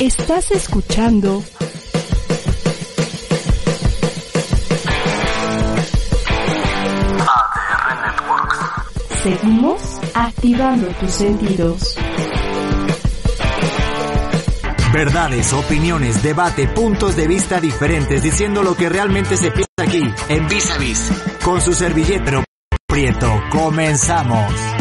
Estás escuchando ADR Networks. Seguimos activando tus sentidos. Verdades, opiniones, debate, puntos de vista diferentes, diciendo lo que realmente se piensa aquí, en Vis a Vis, con su servilleta Prieto. Comenzamos.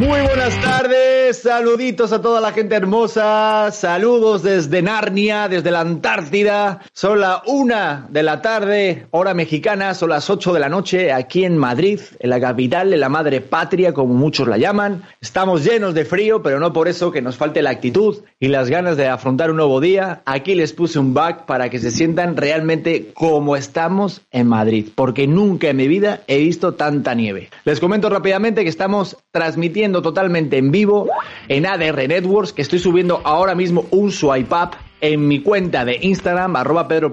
Muy buenas tardes, saluditos a toda la gente hermosa, saludos desde Narnia, desde la Antártida. Son la una de la tarde, hora mexicana, son las ocho de la noche aquí en Madrid, en la capital de la madre patria, como muchos la llaman. Estamos llenos de frío, pero no por eso que nos falte la actitud y las ganas de afrontar un nuevo día. Aquí les puse un back para que se sientan realmente como estamos en Madrid, porque nunca en mi vida he visto tanta nieve. Les comento rápidamente que estamos transmitiendo totalmente en vivo en ADR Networks, que estoy subiendo ahora mismo un swipe up en mi cuenta de Instagram, arroba Pedro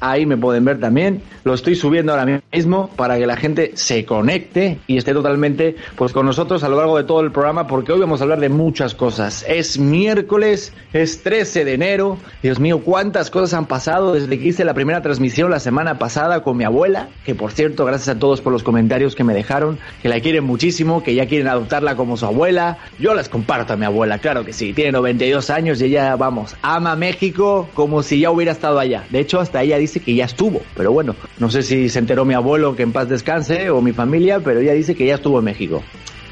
ahí me pueden ver también, lo estoy subiendo ahora mismo para que la gente se conecte y esté totalmente pues con nosotros a lo largo de todo el programa porque hoy vamos a hablar de muchas cosas. Es miércoles, es 13 de enero, Dios mío, cuántas cosas han pasado desde que hice la primera transmisión la semana pasada con mi abuela, que por cierto, gracias a todos por los comentarios que me dejaron, que la quieren muchísimo, que ya quieren adoptarla como su abuela, yo las comparto a mi abuela, claro que sí, tiene 92 años y ella, vamos, ama México como si ya hubiera estado allá. De hecho, hasta ella dice que ya estuvo. Pero bueno, no sé si se enteró mi abuelo que en paz descanse o mi familia, pero ella dice que ya estuvo en México.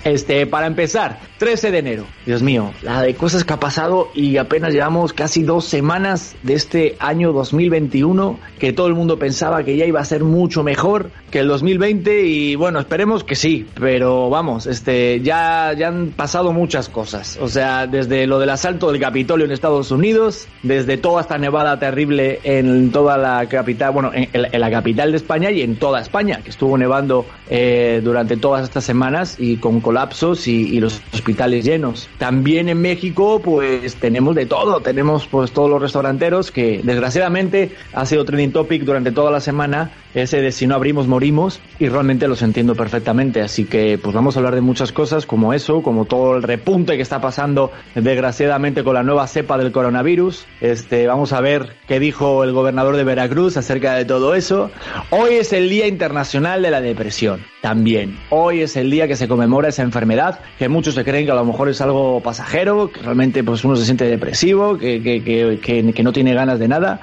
Este, para empezar, 13 de enero. Dios mío, la de cosas que ha pasado y apenas llevamos casi dos semanas de este año 2021 que todo el mundo pensaba que ya iba a ser mucho mejor que el 2020 y bueno, esperemos que sí, pero vamos, este, ya, ya han pasado muchas cosas. O sea, desde lo del asalto del Capitolio en Estados Unidos, desde toda esta nevada terrible en toda la capital, bueno, en, en la capital de España y en toda España, que estuvo nevando eh, durante todas estas semanas y con colapsos y, los hospitales llenos. También en México, pues tenemos de todo, tenemos pues todos los restauranteros que desgraciadamente ha sido trending topic durante toda la semana, ese de si no abrimos morimos y realmente los entiendo perfectamente, así que pues vamos a hablar de muchas cosas como eso, como todo el repunte que está pasando desgraciadamente con la nueva cepa del coronavirus. Este, vamos a ver qué dijo el gobernador de Veracruz acerca de todo eso. Hoy es el Día Internacional de la Depresión. También. Hoy es el día que se conmemora esa enfermedad, que muchos se creen que a lo mejor es algo pasajero, que realmente pues uno se siente depresivo, que, que, que, que, que no tiene ganas de nada,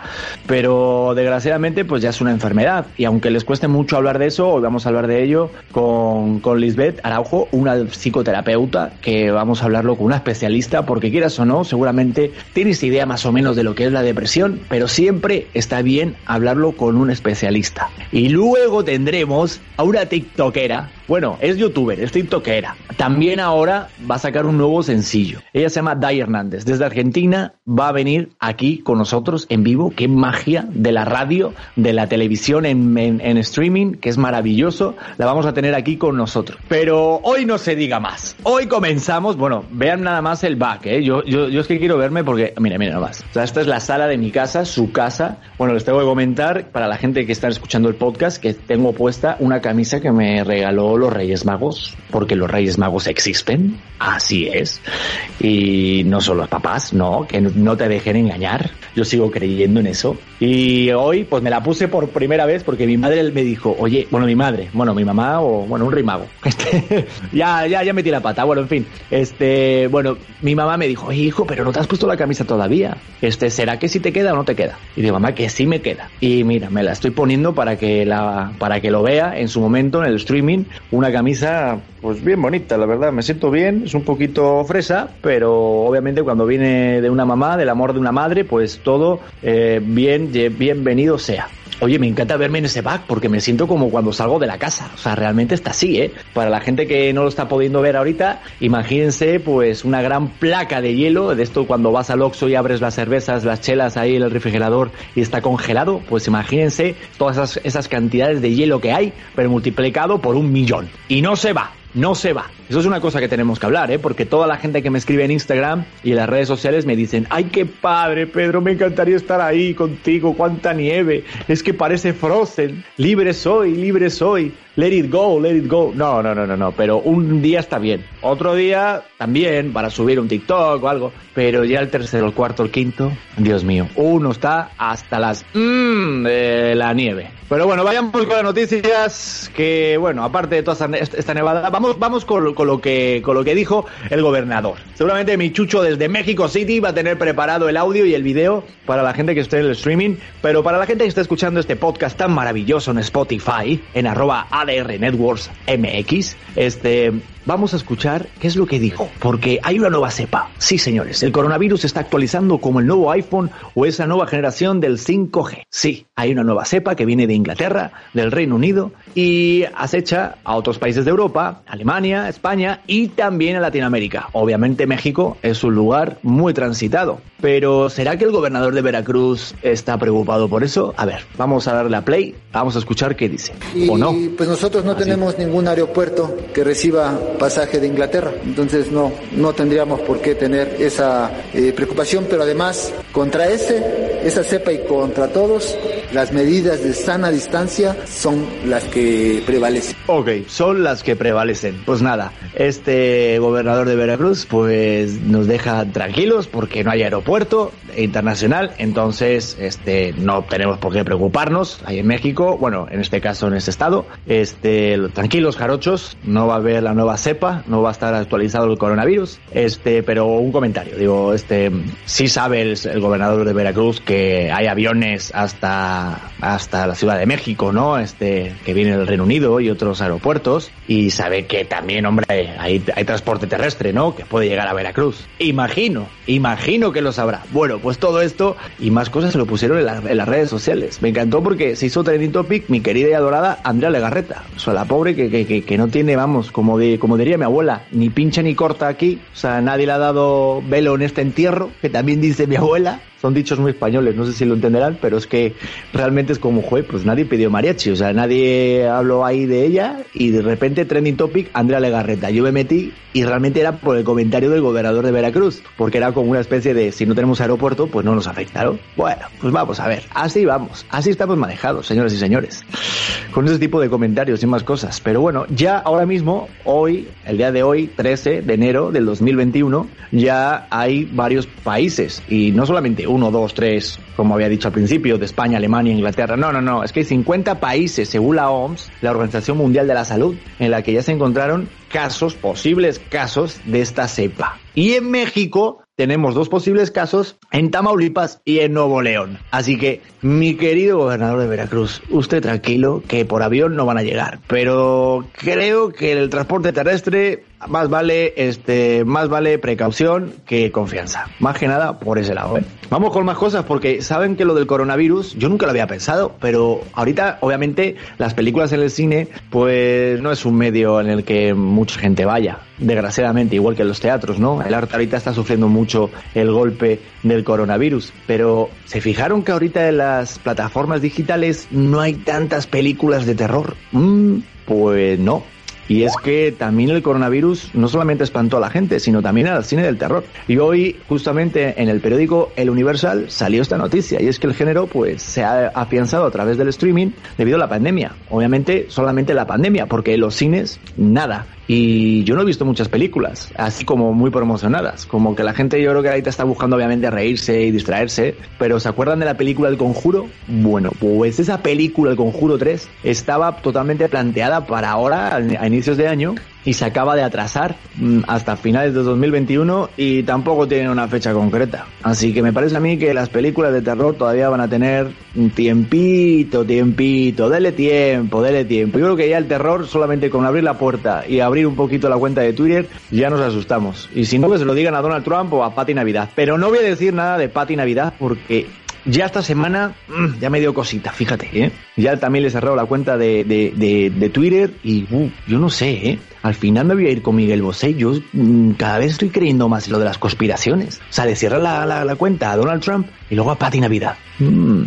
pero desgraciadamente pues ya es una enfermedad. Y aunque les cueste mucho hablar de eso, hoy vamos a hablar de ello con, con Lisbeth Araujo, una psicoterapeuta, que vamos a hablarlo con una especialista, porque quieras o no, seguramente tienes idea más o menos de lo que es la depresión, pero siempre está bien hablarlo con un especialista. Y luego tendremos a una TikTokera, bueno, es youtuber, es tiktokera. También ahora va a sacar un nuevo sencillo. Ella se llama Day Hernández. Desde Argentina va a venir aquí con nosotros en vivo. Qué magia de la radio, de la televisión en, en, streaming, que es maravilloso. La vamos a tener aquí con nosotros. Pero hoy no se diga más. Hoy comenzamos. Bueno, vean nada más el back, ¿eh? Yo, yo, es que quiero verme porque, mira, mira, nada más. Esta es la sala de mi casa, su casa. Bueno, les tengo que comentar para la gente que está escuchando el podcast que tengo puesta una camisa que me regaló los Reyes Magos, porque los Reyes Magos existen, así es. Y no son los papás, no, que no te dejen engañar. Yo sigo creyendo en eso. Y hoy, pues me la puse por primera vez porque mi madre me dijo, oye, bueno, mi madre, bueno, mi mamá o, bueno, un rey mago. Este, ya, ya, ya metí la pata. Bueno, en fin, este, bueno, mi mamá me dijo, hijo, pero no te has puesto la camisa todavía. Este, ¿será que sí te queda o no te queda? Y digo, mamá, que sí me queda. Y mira, me la estoy poniendo para que la, para que lo vea en su momento en el streaming. Una camisa, pues bien bonita, la verdad. Me siento bien, es un poquito fresa, pero obviamente cuando viene de una mamá, del amor de una madre, pues todo eh, bien, bienvenido sea. Oye, me encanta verme en ese bug porque me siento como cuando salgo de la casa. O sea, realmente está así, ¿eh? Para la gente que no lo está pudiendo ver ahorita, imagínense pues una gran placa de hielo, de esto cuando vas al Oxxo y abres las cervezas, las chelas ahí en el refrigerador y está congelado, pues imagínense todas esas cantidades de hielo que hay, pero multiplicado por un millón. Y no se va no se va. Eso es una cosa que tenemos que hablar, ¿eh? Porque toda la gente que me escribe en Instagram y en las redes sociales me dicen, ay, qué padre, Pedro, me encantaría estar ahí contigo, cuánta nieve, es que parece Frozen, libre soy, libre soy, let it go, let it go. No, no, no, no, no, pero un día está bien. Otro día también para subir un TikTok o algo, pero ya el tercero, el cuarto, el quinto, Dios mío, uno está hasta las mmm de la nieve. Pero bueno, vayamos con las noticias que, bueno, aparte de toda esta nevada, vamos, vamos con, lo que, con lo que dijo el gobernador. Seguramente mi chucho desde México City va a tener preparado el audio y el video para la gente que esté en el streaming, pero para la gente que está escuchando este podcast tan maravilloso en Spotify, en arroba ADR Networks MX, este, vamos a escuchar qué es lo que dijo, porque hay una nueva cepa. Sí, señores, el coronavirus se está actualizando como el nuevo iPhone o esa nueva generación del 5G. Sí, hay una nueva cepa que viene de Inglaterra, del Reino Unido y acecha a otros países de Europa, Alemania, España y también a Latinoamérica. Obviamente México es un lugar muy transitado. Pero ¿será que el gobernador de Veracruz está preocupado por eso? A ver, vamos a darle a play, vamos a escuchar qué dice. Y, ¿O no? Pues nosotros no tenemos ningún aeropuerto que reciba pasaje de Inglaterra, entonces no, no tendríamos por qué tener esa eh, preocupación, pero además contra ese, esa cepa y contra todos, las medidas de sana distancia son las que prevalecen. Ok, son las que prevalecen. Pues nada, este gobernador de Veracruz pues nos deja tranquilos porque no hay aeropuerto internacional, entonces este no tenemos por qué preocuparnos ahí en México, bueno, en este caso en este estado, este tranquilos jarochos, no va a haber la nueva cepa, no va a estar actualizado el coronavirus, este, pero un comentario, digo, este sí sabe el, gobernador de Veracruz que hay aviones hasta hasta la Ciudad de México, ¿no? Este que viene del Reino Unido y otros aeropuertos y sabe que también, hombre, hay, hay transporte terrestre, ¿no? Que puede llegar a Veracruz. Imagino, imagino que lo sabrá. Bueno, pues todo esto y más cosas se lo pusieron en, en las redes sociales. Me encantó porque se hizo trending topic mi querida y adorada Andrea Legarreta. O sea, la pobre que, que, que no tiene, vamos, como, de, como diría mi abuela, ni pincha ni corta aquí. O sea, nadie le ha dado velo en este entierro, que también dice mi abuela son dichos muy españoles, no sé si lo entenderán, pero es que realmente es como, joder, pues nadie pidió mariachi, o sea, nadie habló ahí de ella y de repente trending topic, Andrea Legarreta. Yo me metí y realmente era por el comentario del gobernador de Veracruz, porque era como una especie de, si no tenemos aeropuerto, pues no nos afecta, ¿no? Bueno, pues vamos a ver, así vamos, así estamos manejados, señoras y señores, con ese tipo de comentarios y más cosas. Pero bueno, ya ahora mismo, hoy, el día de hoy, 13 de enero del 2021, ya hay varios países y no solamente uno, dos, tres, como había dicho al principio, de España, Alemania, Inglaterra. No, no, no, es que hay 50 países, según la OMS, la Organización Mundial de la Salud, en la que ya se encontraron casos, posibles casos de esta cepa. Y en México tenemos dos posibles casos en Tamaulipas y en Nuevo León. Así que, mi querido gobernador de Veracruz, usted tranquilo que por avión no van a llegar, pero creo que el transporte terrestre más vale este más vale precaución que confianza. Más que nada por ese lado. ¿eh? Vamos con más cosas porque saben que lo del coronavirus yo nunca lo había pensado, pero ahorita obviamente las películas en el cine pues no es un medio en el que mucha gente vaya, desgraciadamente, igual que los teatros, ¿no? El arte ahorita está sufriendo mucho el golpe del coronavirus, pero ¿se fijaron que ahorita en las plataformas digitales no hay tantas películas de terror? Mm, pues no, y es que también el coronavirus no solamente espantó a la gente, sino también al cine del terror. Y hoy, justamente en el periódico El Universal, salió esta noticia. Y es que el género, pues, se ha afianzado a través del streaming debido a la pandemia. Obviamente, solamente la pandemia, porque los cines, nada. Y yo no he visto muchas películas, así como muy promocionadas. Como que la gente yo creo que ahorita está buscando obviamente reírse y distraerse. Pero ¿se acuerdan de la película El Conjuro? Bueno, pues esa película, El Conjuro 3, estaba totalmente planteada para ahora, a inicios de año, y se acaba de atrasar hasta finales de 2021 y tampoco tiene una fecha concreta. Así que me parece a mí que las películas de terror todavía van a tener un tiempito, tiempito, dele tiempo, dele tiempo. Yo creo que ya el terror solamente con abrir la puerta y abrir un poquito la cuenta de Twitter ya nos asustamos. Y si no, que se lo digan a Donald Trump o a Patty Navidad. Pero no voy a decir nada de Patty Navidad porque ya esta semana mm, ya me dio cosita, fíjate, ¿eh? Ya también le he cerrado la cuenta de, de, Twitter y uh, yo no sé, ¿eh? Al final me voy a ir con Miguel Bosé. Yo mm, cada vez estoy creyendo más lo de las conspiraciones. O sea, le cierra la, la, cuenta a Donald Trump y luego a Patti Navidad. Mm.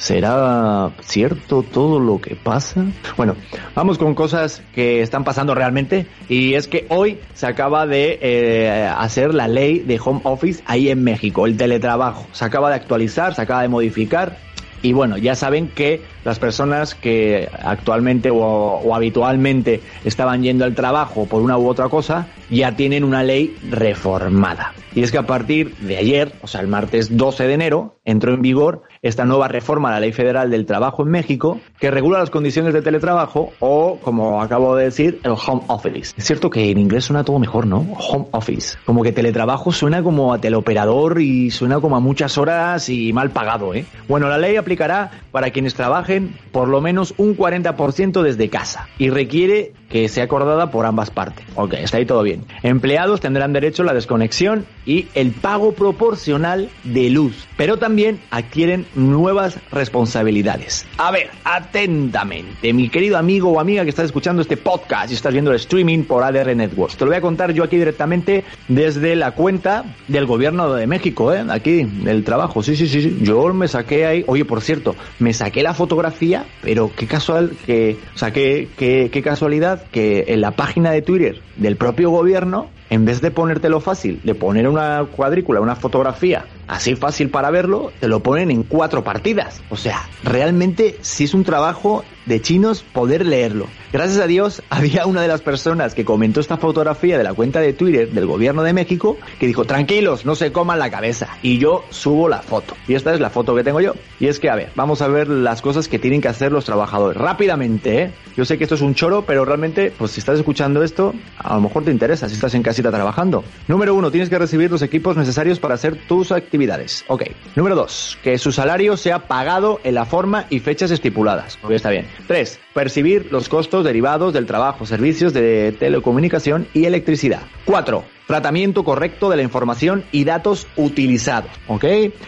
¿Será cierto todo lo que pasa? Bueno, vamos con cosas que están pasando realmente y es que hoy se acaba de eh, hacer la ley de home office ahí en México, el teletrabajo. Se acaba de actualizar, se acaba de modificar y bueno, ya saben que las personas que actualmente o, habitualmente estaban yendo al trabajo por una u otra cosa, ya tienen una ley reformada. Y es que a partir de ayer, o sea, el martes 12 de enero, entró en vigor esta nueva reforma a la Ley Federal del Trabajo en México que regula las condiciones de teletrabajo o, como acabo de decir, el home office. Es cierto que en inglés suena todo mejor, ¿no? Home office. Como que teletrabajo suena como a teleoperador y suena como a muchas horas y mal pagado, ¿eh? Bueno, la ley aplicará para quienes trabajen por lo menos un 40% desde casa y requiere que sea acordada por ambas partes. Ok, está ahí todo bien. Empleados tendrán derecho a la desconexión y el pago proporcional de luz, pero también adquieren nuevas responsabilidades. A ver, atentamente, mi querido amigo o amiga que estás escuchando este podcast y estás viendo el streaming por ADR Networks. Te lo voy a contar yo aquí directamente desde la cuenta del gobierno de México, ¿eh? aquí, del trabajo. Sí, sí, sí, sí. Yo me saqué ahí, oye, por cierto, me saqué la fotografía, pero qué casual que, o sea, qué, qué, qué casualidad que en la página de Twitter del propio gobierno en vez de ponértelo fácil, de poner una cuadrícula, una fotografía así fácil para verlo, te lo ponen en cuatro partidas. O sea, realmente sí es un trabajo de chinos poder leerlo. Gracias a Dios había una de las personas que comentó esta fotografía de la cuenta de Twitter del gobierno de México que dijo, tranquilos, no se coman la cabeza. Y yo subo la foto. Y esta es la foto que tengo yo. Y es que, a ver, vamos a ver las cosas que tienen que hacer los trabajadores. Rápidamente, ¿eh? Yo sé que esto es un choro, pero realmente, pues si estás escuchando esto, a lo mejor te interesa si estás en casita trabajando. Número uno, tienes que recibir los equipos necesarios para hacer tus actividades. Ok. Número dos, que su salario sea pagado en la forma y fechas estipuladas. Está bien. Tres, percibir los costos derivados del trabajo, servicios de telecomunicación y electricidad. Cuatro, tratamiento correcto de la información y datos utilizados. ¿Ok?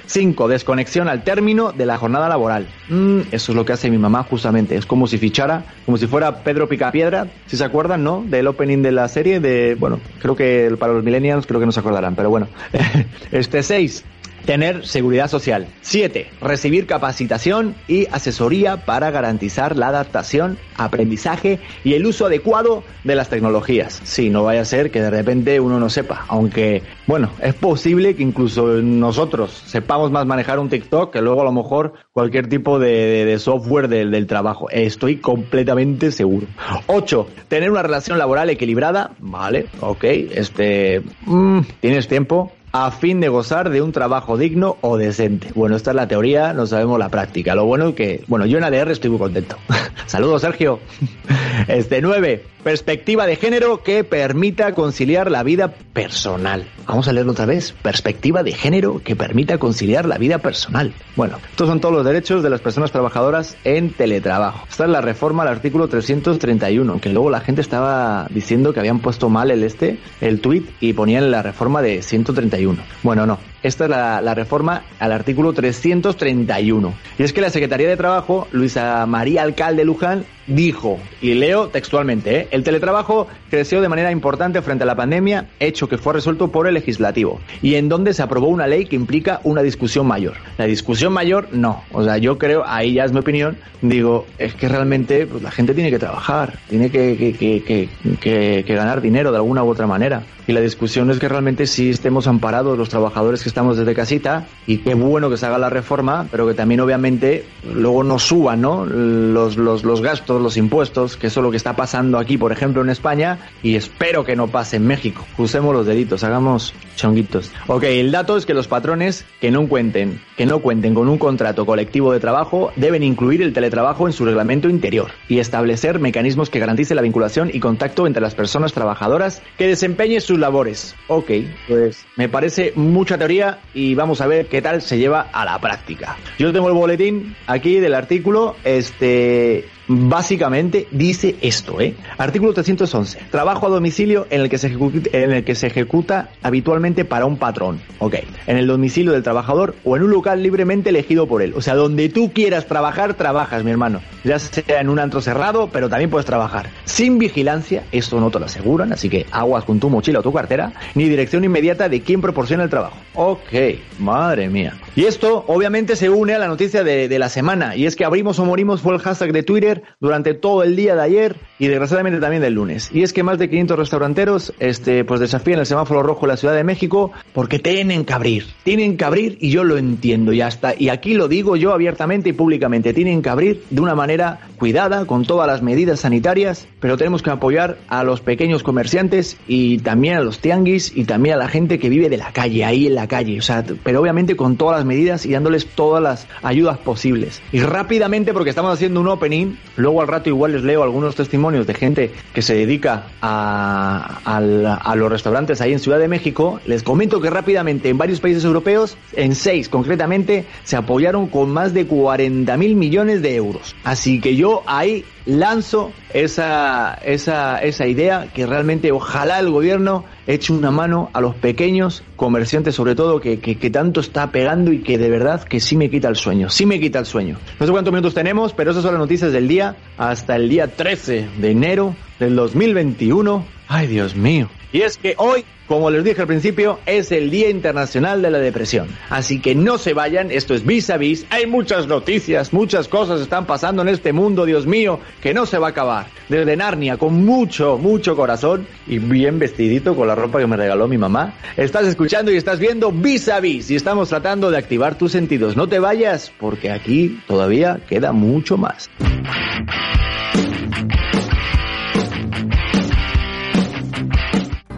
5. Desconexión al término de la jornada laboral. Mm, eso es lo que hace mi mamá justamente. Es como si fichara, como si fuera Pedro Picapiedra. Si se acuerdan, ¿no? Del opening de la serie de, bueno, creo que para los millennials creo que no se acordarán, pero bueno. este 6 Tener seguridad social. 7. Recibir capacitación y asesoría para garantizar la adaptación, aprendizaje y el uso adecuado de las tecnologías. Sí, no vaya a ser que de repente uno no sepa, aunque bueno, es posible que incluso nosotros sepamos más manejar un TikTok que luego a lo mejor cualquier tipo de, software del, del, trabajo. Estoy completamente seguro. 8. Tener una relación laboral equilibrada. Vale, ok. Este, mm, ¿tienes tiempo? A fin de gozar de un trabajo digno o decente. Bueno, esta es la teoría, no sabemos la práctica. Lo bueno es que, bueno, yo en ADR estoy muy contento. Saludos, Sergio. Este 9. Perspectiva de género que permita conciliar la vida personal. Vamos a leerlo otra vez. Perspectiva de género que permita conciliar la vida personal. Bueno, estos son todos los derechos de las personas trabajadoras en teletrabajo. Esta es la reforma al artículo 331, que luego la gente estaba diciendo que habían puesto mal el este, el tweet y ponían la reforma de 131. Bueno, no. Esta es la, reforma al artículo 331. Y es que la Secretaría de Trabajo, Luisa María Alcalde Luján, dijo, y leo textualmente, ¿eh? el teletrabajo creció de manera importante frente a la pandemia, hecho que fue resuelto por el legislativo, y en donde se aprobó una ley que implica una discusión mayor. La discusión mayor, no. O sea, yo creo, ahí ya es mi opinión, digo, es que realmente pues, la gente tiene que trabajar, tiene que, que, que, que, ganar dinero de alguna u otra manera. Y la discusión es que realmente sí estemos amparados los trabajadores que estamos desde casita y qué bueno que se haga la reforma, pero que también obviamente luego no suban ¿no? Los, los, los gastos, los impuestos, que eso es lo que está pasando aquí, por ejemplo, en España, y espero que no pase en México. Usemos los deditos, hagamos chonguitos. Ok, el dato es que los patrones que no cuenten, que no cuenten con un contrato colectivo de trabajo deben incluir el teletrabajo en su reglamento interior y establecer mecanismos que garanticen la vinculación y contacto entre las personas trabajadoras que desempeñen sus labores. Ok, pues me parece mucha teoría y vamos a ver qué tal se lleva a la práctica. Yo tengo el boletín aquí del artículo, este básicamente dice esto, ¿eh? Artículo 311. Trabajo a domicilio en el que se ejecuta, en el que se ejecuta habitualmente para un patrón. Ok. En el domicilio del trabajador o en un local libremente elegido por él. O sea, donde tú quieras trabajar, trabajas, mi hermano. Ya sea en un antro cerrado, pero también puedes trabajar. Sin vigilancia, esto no te lo aseguran, así que aguas con tu mochila o tu cartera, ni dirección inmediata de quién proporciona el trabajo. Ok, madre mía. Y esto obviamente se une a la noticia de, de la semana, y es que abrimos o morimos fue el hashtag de Twitter durante todo el día de ayer y desgraciadamente también del lunes. Y es que más de 500 restauranteros este, pues desafían el semáforo rojo en la Ciudad de México porque tienen que abrir. Tienen que abrir y yo lo entiendo y hasta, y aquí lo digo yo abiertamente y públicamente, tienen que abrir de una manera cuidada, con todas las medidas sanitarias, pero tenemos que apoyar a los pequeños comerciantes y también a los tianguis y también a la gente que vive de la calle, ahí en la calle. O sea, pero obviamente con todas las medidas y dándoles todas las ayudas posibles. Y rápidamente, porque estamos haciendo un opening, luego al rato igual les leo algunos testimonios de gente que se dedica a, a, los restaurantes ahí en Ciudad de México, les comento que rápidamente en varios países europeos, en seis concretamente, se apoyaron con más de 40 mil millones de euros. Así que yo ahí lanzo esa, esa, esa idea que realmente ojalá el gobierno eche una mano a los pequeños comerciantes sobre todo que, que, que, tanto está pegando y que de verdad que sí me quita el sueño, sí me quita el sueño. No sé cuántos minutos tenemos, pero esas son las noticias del día hasta el día 13 de enero del 2021. Ay Dios mío. Y es que hoy, como les dije al principio, es el Día Internacional de la Depresión. Así que no se vayan, esto es vis a vis. Hay muchas noticias, muchas cosas están pasando en este mundo, Dios mío, que no se va a acabar. Desde Narnia, con mucho, mucho corazón y bien vestidito con la ropa que me regaló mi mamá. Estás escuchando y estás viendo vis a vis y estamos tratando de activar tus sentidos. No te vayas, porque aquí todavía queda mucho más.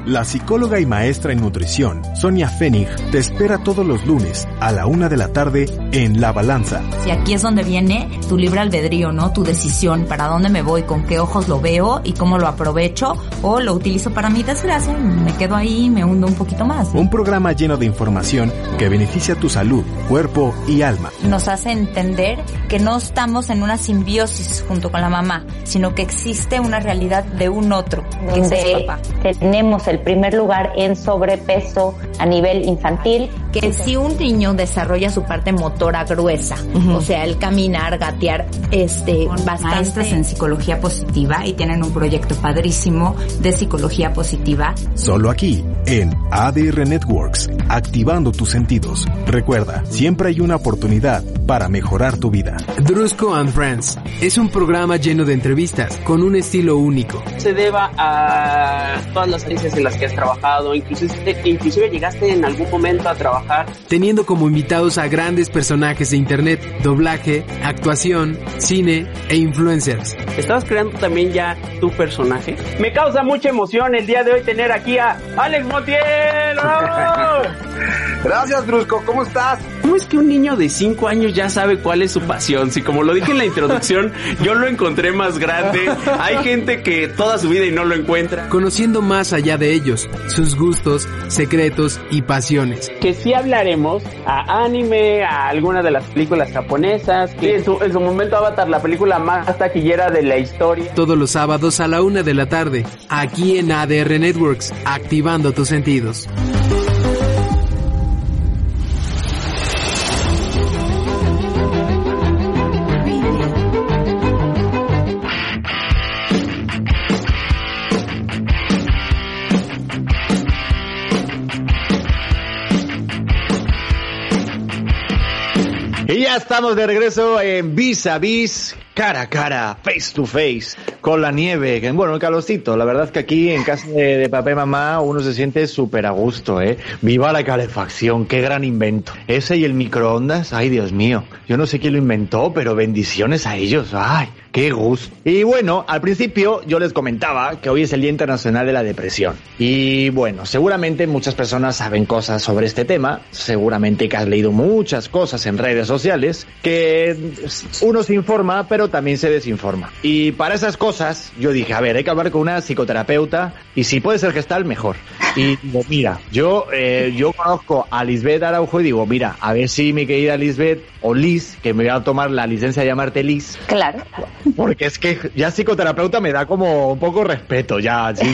La psicóloga y maestra en nutrición, Sonia Fenig, te espera todos los lunes a la una de la tarde en La Balanza. Y aquí es donde viene tu libre albedrío, ¿no? Tu decisión, para dónde me voy, con qué ojos lo veo y cómo lo aprovecho o lo utilizo para mi desgracia, me quedo ahí y me hundo un poquito más. Un programa lleno de información que beneficia tu salud, cuerpo y alma. Nos hace entender que no estamos en una simbiosis junto con la mamá, sino que existe una realidad de un otro, que es el papá. Tenemos el primer lugar en sobrepeso a nivel infantil. Que si un niño desarrolla su parte motora gruesa, uh -huh. o sea, el caminar, gatear, este, Con bastante... maestras en psicología positiva y tienen un proyecto padrísimo de psicología positiva. Solo aquí, en ADR Networks, activando tus sentidos. Recuerda, siempre hay una oportunidad para mejorar tu vida. Drusco and Friends es un programa lleno de entrevistas con un estilo único. Se deba a todas las áreas en las que has trabajado, inclusive, inclusive llegaste en algún momento a trabajar. Teniendo como invitados a grandes personajes de internet, doblaje, actuación, cine e influencers. ¿Estabas creando también ya tu personaje? Me causa mucha emoción el día de hoy tener aquí a Alex Montiel. Gracias, Drusco. ¿Cómo estás? ¿Cómo es que un niño de 5 años ya sabe cuál es su pasión? Si como lo dije en la introducción, yo lo encontré más grande. Hay gente que toda su vida y no lo encuentra. Conociendo más allá de ellos, sus gustos, secretos y pasiones. Que sí hablaremos a anime, a algunas de las películas japonesas. Que en su, en su momento Avatar, la película más taquillera de la historia. Todos los sábados a la una de la tarde, aquí en ADR Networks, activando tus sentidos. Estamos de regreso en Vis a Vis, cara a cara, face to face, con la nieve, bueno, el calorcito. La verdad es que aquí en casa de, de papá y mamá uno se siente súper a gusto, ¿eh? Viva la calefacción, qué gran invento. Ese y el microondas, ay Dios mío. Yo no sé quién lo inventó, pero bendiciones a ellos, ay. Qué gusto. Y bueno, al principio yo les comentaba que hoy es el Día Internacional de la Depresión. Y bueno, seguramente muchas personas saben cosas sobre este tema, seguramente que has leído muchas cosas en redes sociales, que uno se informa, pero también se desinforma. Y para esas cosas yo dije, a ver, hay que hablar con una psicoterapeuta y si puede ser gestal, mejor. Y digo, mira, yo, eh, yo conozco a Lisbeth Araujo y digo, mira, a ver si mi querida Lisbeth o Liz, que me voy a tomar la licencia de llamarte Liz. Claro porque es que ya psicoterapeuta me da como un poco respeto, ya, sí,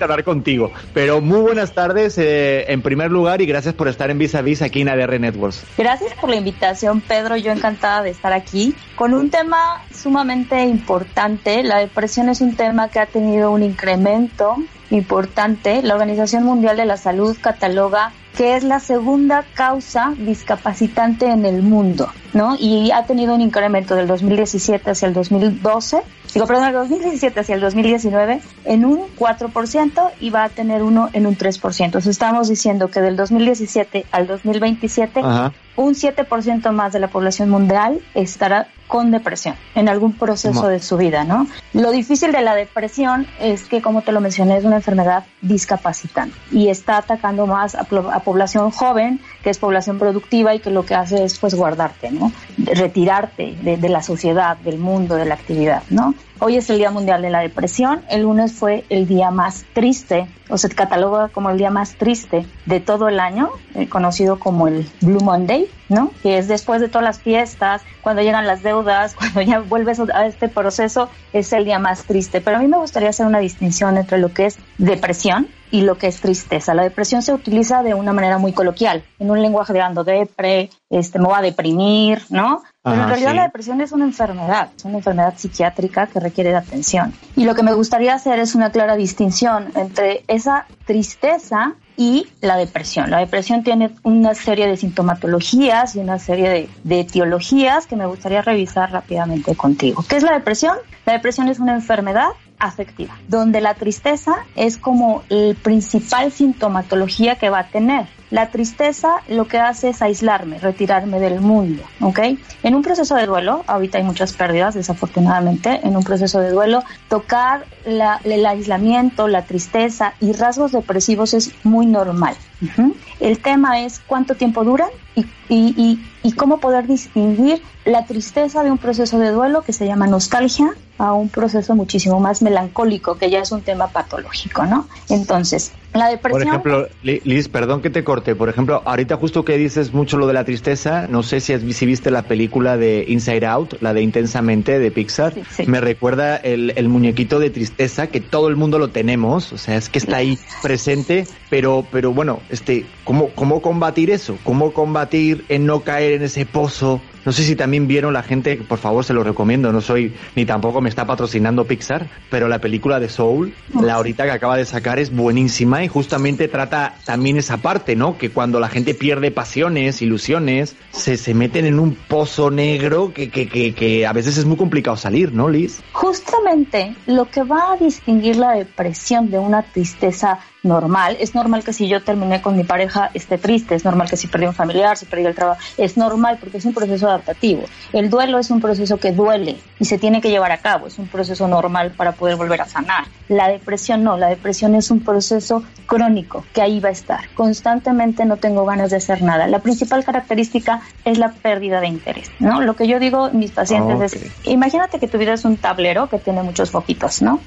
hablar contigo. Pero muy buenas tardes eh, en primer lugar y gracias por estar en Vis a Vis aquí en ADR Networks. Gracias por la invitación, Pedro. Yo encantada de estar aquí con un tema sumamente importante. La depresión es un tema que ha tenido un incremento importante. La Organización Mundial de la Salud cataloga que es la segunda causa discapacitante en el mundo, ¿no? Y ha tenido un incremento del 2017 hacia el 2012, digo, perdón, del 2017 hacia el 2019 en un 4% y va a tener uno en un 3%. Entonces estamos diciendo que del 2017 al 2027 un 7% más de la población mundial estará con depresión en algún proceso de su vida, ¿no? Lo difícil de la depresión es que, como te lo mencioné, es una enfermedad discapacitante y está atacando más a, población joven, que es población productiva y que lo que hace es pues guardarte, ¿no? Retirarte de, de la sociedad, del mundo, de la actividad, ¿no? Hoy es el Día Mundial de la Depresión. El lunes fue el día más triste, o se cataloga como el día más triste de todo el año, eh, conocido como el Blue Monday, ¿no? Que es después de todas las fiestas, cuando llegan las deudas, cuando ya vuelves a este proceso, es el día más triste. Pero a mí me gustaría hacer una distinción entre lo que es depresión y lo que es tristeza. La depresión se utiliza de una manera muy coloquial, en un lenguaje de ando depre, este, me va a deprimir, ¿no? Pero en realidad la depresión es una enfermedad, es una enfermedad psiquiátrica que requiere de atención. Y lo que me gustaría hacer es una clara distinción entre esa tristeza y la depresión. La depresión tiene una serie de sintomatologías y una serie de, de, etiologías que me gustaría revisar rápidamente contigo. ¿Qué es la depresión? La depresión es una enfermedad afectiva, donde la tristeza es como el principal sintomatología que va a tener. La tristeza lo que hace es aislarme, retirarme del mundo, ¿ok? En un proceso de duelo, ahorita hay muchas pérdidas, desafortunadamente, en un proceso de duelo, tocar el aislamiento, la tristeza y rasgos depresivos es muy normal. El tema es cuánto tiempo duran y, y, y cómo poder distinguir la tristeza de un proceso de duelo que se llama nostalgia a un proceso muchísimo más melancólico, que ya es un tema patológico, ¿no? Entonces, la depresión... Por ejemplo, Liz, perdón que te corte, por ejemplo, ahorita justo que dices mucho lo de la tristeza, no sé si, has, si viste la película de Inside Out, la de Intensamente de Pixar, me recuerda el, el, muñequito de tristeza que todo el mundo lo tenemos, o sea, es que está ahí presente, pero, pero bueno, este, ¿cómo, cómo combatir eso? ¿Cómo combatir en no caer en ese pozo no sé si también vieron la gente, por favor se lo recomiendo, no soy ni tampoco me está patrocinando Pixar, pero la película de Soul, la ahorita que acaba de sacar es buenísima y justamente trata también esa parte, ¿no? Que cuando la gente pierde pasiones, ilusiones, se, se meten en un pozo negro que, que, que, que a veces es muy complicado salir, ¿no, Liz? Justamente lo que va a distinguir la depresión de una tristeza normal. Es normal que si yo terminé con mi pareja esté triste, es normal que si perdí un familiar, si perdí el trabajo, es normal porque es un proceso adaptativo. El duelo es un proceso que duele y se tiene que llevar a cabo, es un proceso normal para poder volver a sanar. La depresión no, la depresión es un proceso crónico que ahí va a estar. Constantemente no tengo ganas de hacer nada. La principal característica es la pérdida de interés, ¿no? Lo que yo digo a mis pacientes es, imagínate que tu vida es un tablero que tiene muchos foquitos, ¿no?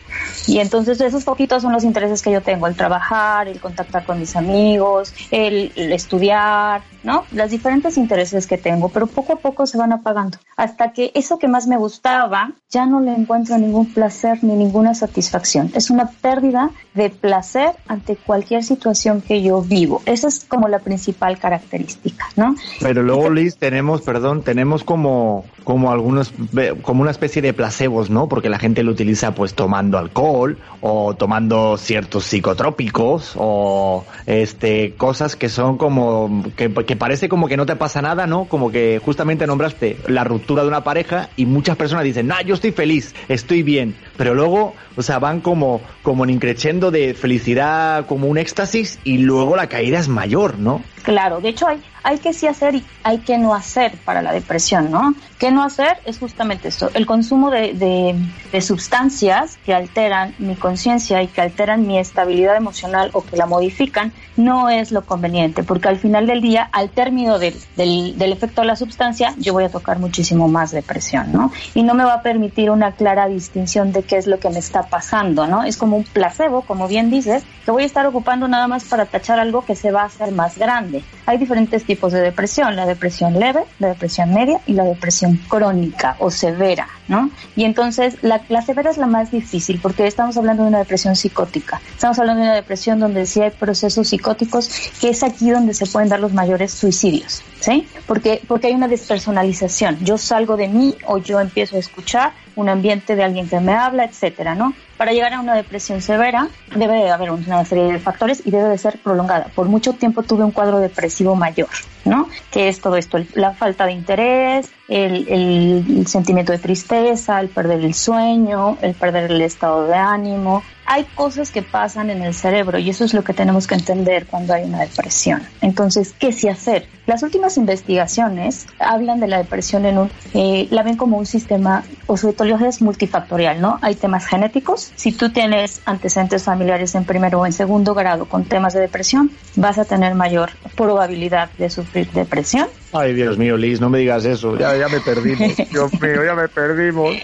Y entonces esos foquitos son los intereses que yo tengo, el trabajo el contactar con mis amigos, el, estudiar, ¿no? Las diferentes intereses que tengo, pero poco a poco se van apagando. Hasta que eso que más me gustaba, ya no le encuentro ningún placer ni ninguna satisfacción. Es una pérdida de placer ante cualquier situación que yo vivo. Esa es como la principal característica, ¿no? Pero luego, Liz, tenemos, perdón, tenemos como, como algunos, como una especie de placebos, ¿no? Porque la gente lo utiliza pues tomando alcohol o tomando ciertos psicotrópicos o este cosas que son como que, parece como que no te pasa nada, ¿no? Como que justamente nombraste la ruptura de una pareja y muchas personas dicen, "Nah, yo estoy feliz, estoy bien", pero luego, o sea, van como como en increciendo de felicidad, como un éxtasis y luego la caída es mayor, ¿no? Claro, de hecho hay, hay que sí hacer y hay que no hacer para la depresión, ¿no? ¿Qué no hacer? Es justamente esto, el consumo de, de, de sustancias que alteran mi conciencia y que alteran mi estabilidad emocional o que la modifican, no es lo conveniente, porque al final del día, al término del, del, del efecto de la sustancia, yo voy a tocar muchísimo más depresión, ¿no? Y no me va a permitir una clara distinción de qué es lo que me está pasando, ¿no? Es como un placebo, como bien dices, que voy a estar ocupando nada más para tachar algo que se va a hacer más grande. Hay diferentes tipos tipos de depresión, la depresión leve, la depresión media y la depresión crónica o severa, ¿no? Y entonces la, severa es la más difícil porque estamos hablando de una depresión psicótica, estamos hablando de una depresión donde sí hay procesos psicóticos, que es aquí donde se pueden dar los mayores suicidios, ¿sí? Porque, porque hay una despersonalización, yo salgo de mí o yo empiezo a escuchar un ambiente de alguien que me habla, etcétera, ¿no? Para llegar a una depresión severa debe de haber una serie de factores y debe de ser prolongada. Por mucho tiempo tuve un cuadro depresivo mayor, ¿no? Que es todo esto, la falta de interés, el, sentimiento de tristeza, el perder el sueño, el perder el estado de ánimo, hay cosas que pasan en el cerebro y eso es lo que tenemos que entender cuando hay una depresión. Entonces, ¿qué sí hacer? Las últimas investigaciones hablan de la depresión en un, eh, la ven como un sistema, o su etiología es multifactorial, ¿no? Hay temas genéticos. Si tú tienes antecedentes familiares en primero o en segundo grado con temas de depresión, vas a tener mayor probabilidad de sufrir depresión. Ay, Dios mío, Liz, no me digas eso. Ya, ya me perdimos. Dios mío, ya me perdimos.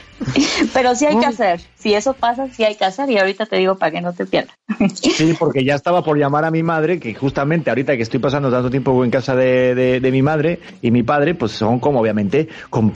Pero sí hay que hacer. Si eso pasa, sí hay que hacer. Y ahorita te digo para que no te pierdas. Sí, porque ya estaba por llamar a mi madre, que justamente ahorita que estoy pasando tanto tiempo en casa de, de, mi madre y mi padre, pues son como obviamente, con,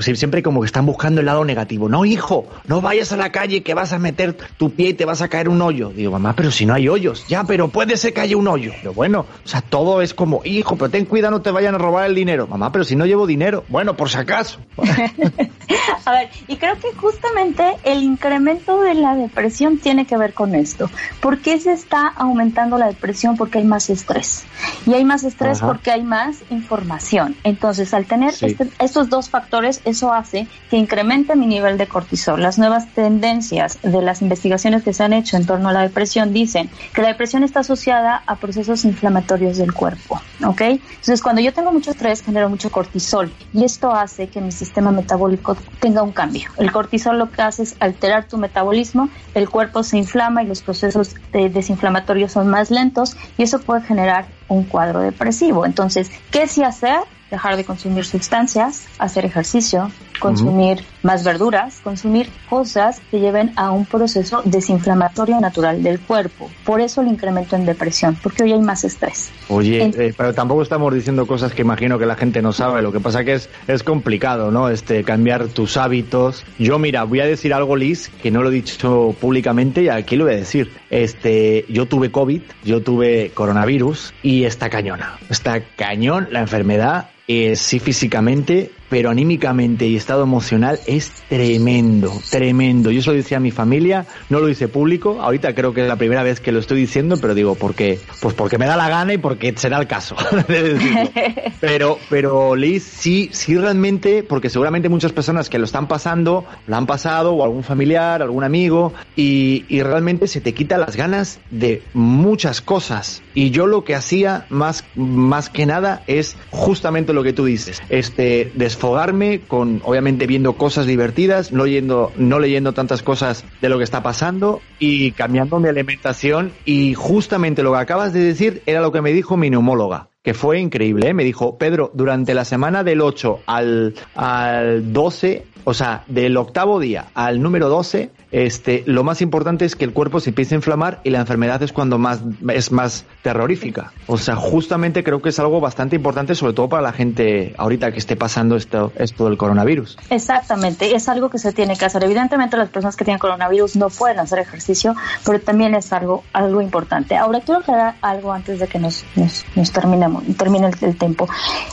siempre como que están buscando el lado negativo. No, hijo, no vayas a la calle que vas a meter tu pie y te vas a caer un hoyo. Digo, mamá, pero si no hay hoyos. Ya, pero puede ser que haya un hoyo. Pero bueno, o sea, todo es como, hijo, pero ten cuidado, no te vayan a robar el dinero. Mamá, pero si no llevo dinero. Bueno, por si acaso. a ver, y creo que justamente el incremento de la depresión tiene que ver con esto. ¿Por qué se está aumentando la depresión? Porque hay más estrés. Y hay más estrés porque hay más información. Entonces, al tener este, estos dos factores, eso hace que incremente mi nivel de cortisol. Las nuevas tendencias de las investigaciones que se han hecho en torno a la depresión dicen que la depresión está asociada a procesos inflamatorios del cuerpo. ¿Ok? Entonces, cuando yo tengo mucho estrés, genero mucho cortisol. Y esto hace que mi sistema metabólico tenga un cambio. El cortisol lo que hace es alterar tu metabolismo, el cuerpo se inflama y los procesos desinflamatorios son más lentos y eso puede generar un cuadro depresivo. Entonces, ¿qué sí hacer? Dejar de consumir sustancias, hacer ejercicio, consumir más verduras, consumir cosas que lleven a un proceso desinflamatorio natural del cuerpo. Por eso el incremento en depresión, porque hoy hay más estrés. Oye, eh, pero tampoco estamos diciendo cosas que imagino que la gente no sabe. Lo que pasa que es, es complicado, ¿no? Este, cambiar tus hábitos. Yo, mira, voy a decir algo, Liz, que no lo he dicho públicamente y aquí lo voy a decir. Este, yo tuve COVID, yo tuve coronavirus y está cañona. Está cañón la enfermedad eh, sí físicamente, pero anímicamente y estado emocional es tremendo, tremendo. Yo eso lo decía a mi familia, no lo hice público, ahorita creo que es la primera vez que lo estoy diciendo, pero digo, porque, pues porque me da la gana y porque será el caso Pero, pero Liz, sí, sí realmente, porque seguramente muchas personas que lo están pasando, lo han pasado, o algún familiar, algún amigo, y, y realmente se te quita las ganas de muchas cosas. Y yo lo que hacía más, más que nada es justamente lo que tú dices, este, desfogarme con, obviamente, viendo cosas divertidas, no leyendo, no leyendo tantas cosas de lo que está pasando y cambiando mi alimentación. Y justamente lo que acabas de decir era lo que me dijo mi neumóloga que fue increíble. ¿eh? Me dijo, Pedro, durante la semana del 8 al, al 12, o sea, del octavo día al número 12, este, lo más importante es que el cuerpo se empiece a inflamar y la enfermedad es cuando más es más terrorífica. O sea, justamente creo que es algo bastante importante, sobre todo para la gente ahorita que esté pasando esto, esto del coronavirus. Exactamente, es algo que se tiene que hacer. Evidentemente las personas que tienen coronavirus no pueden hacer ejercicio, pero también es algo, algo importante. Ahora quiero aclarar algo antes de que nos, nos, terminemos, termine el, tiempo.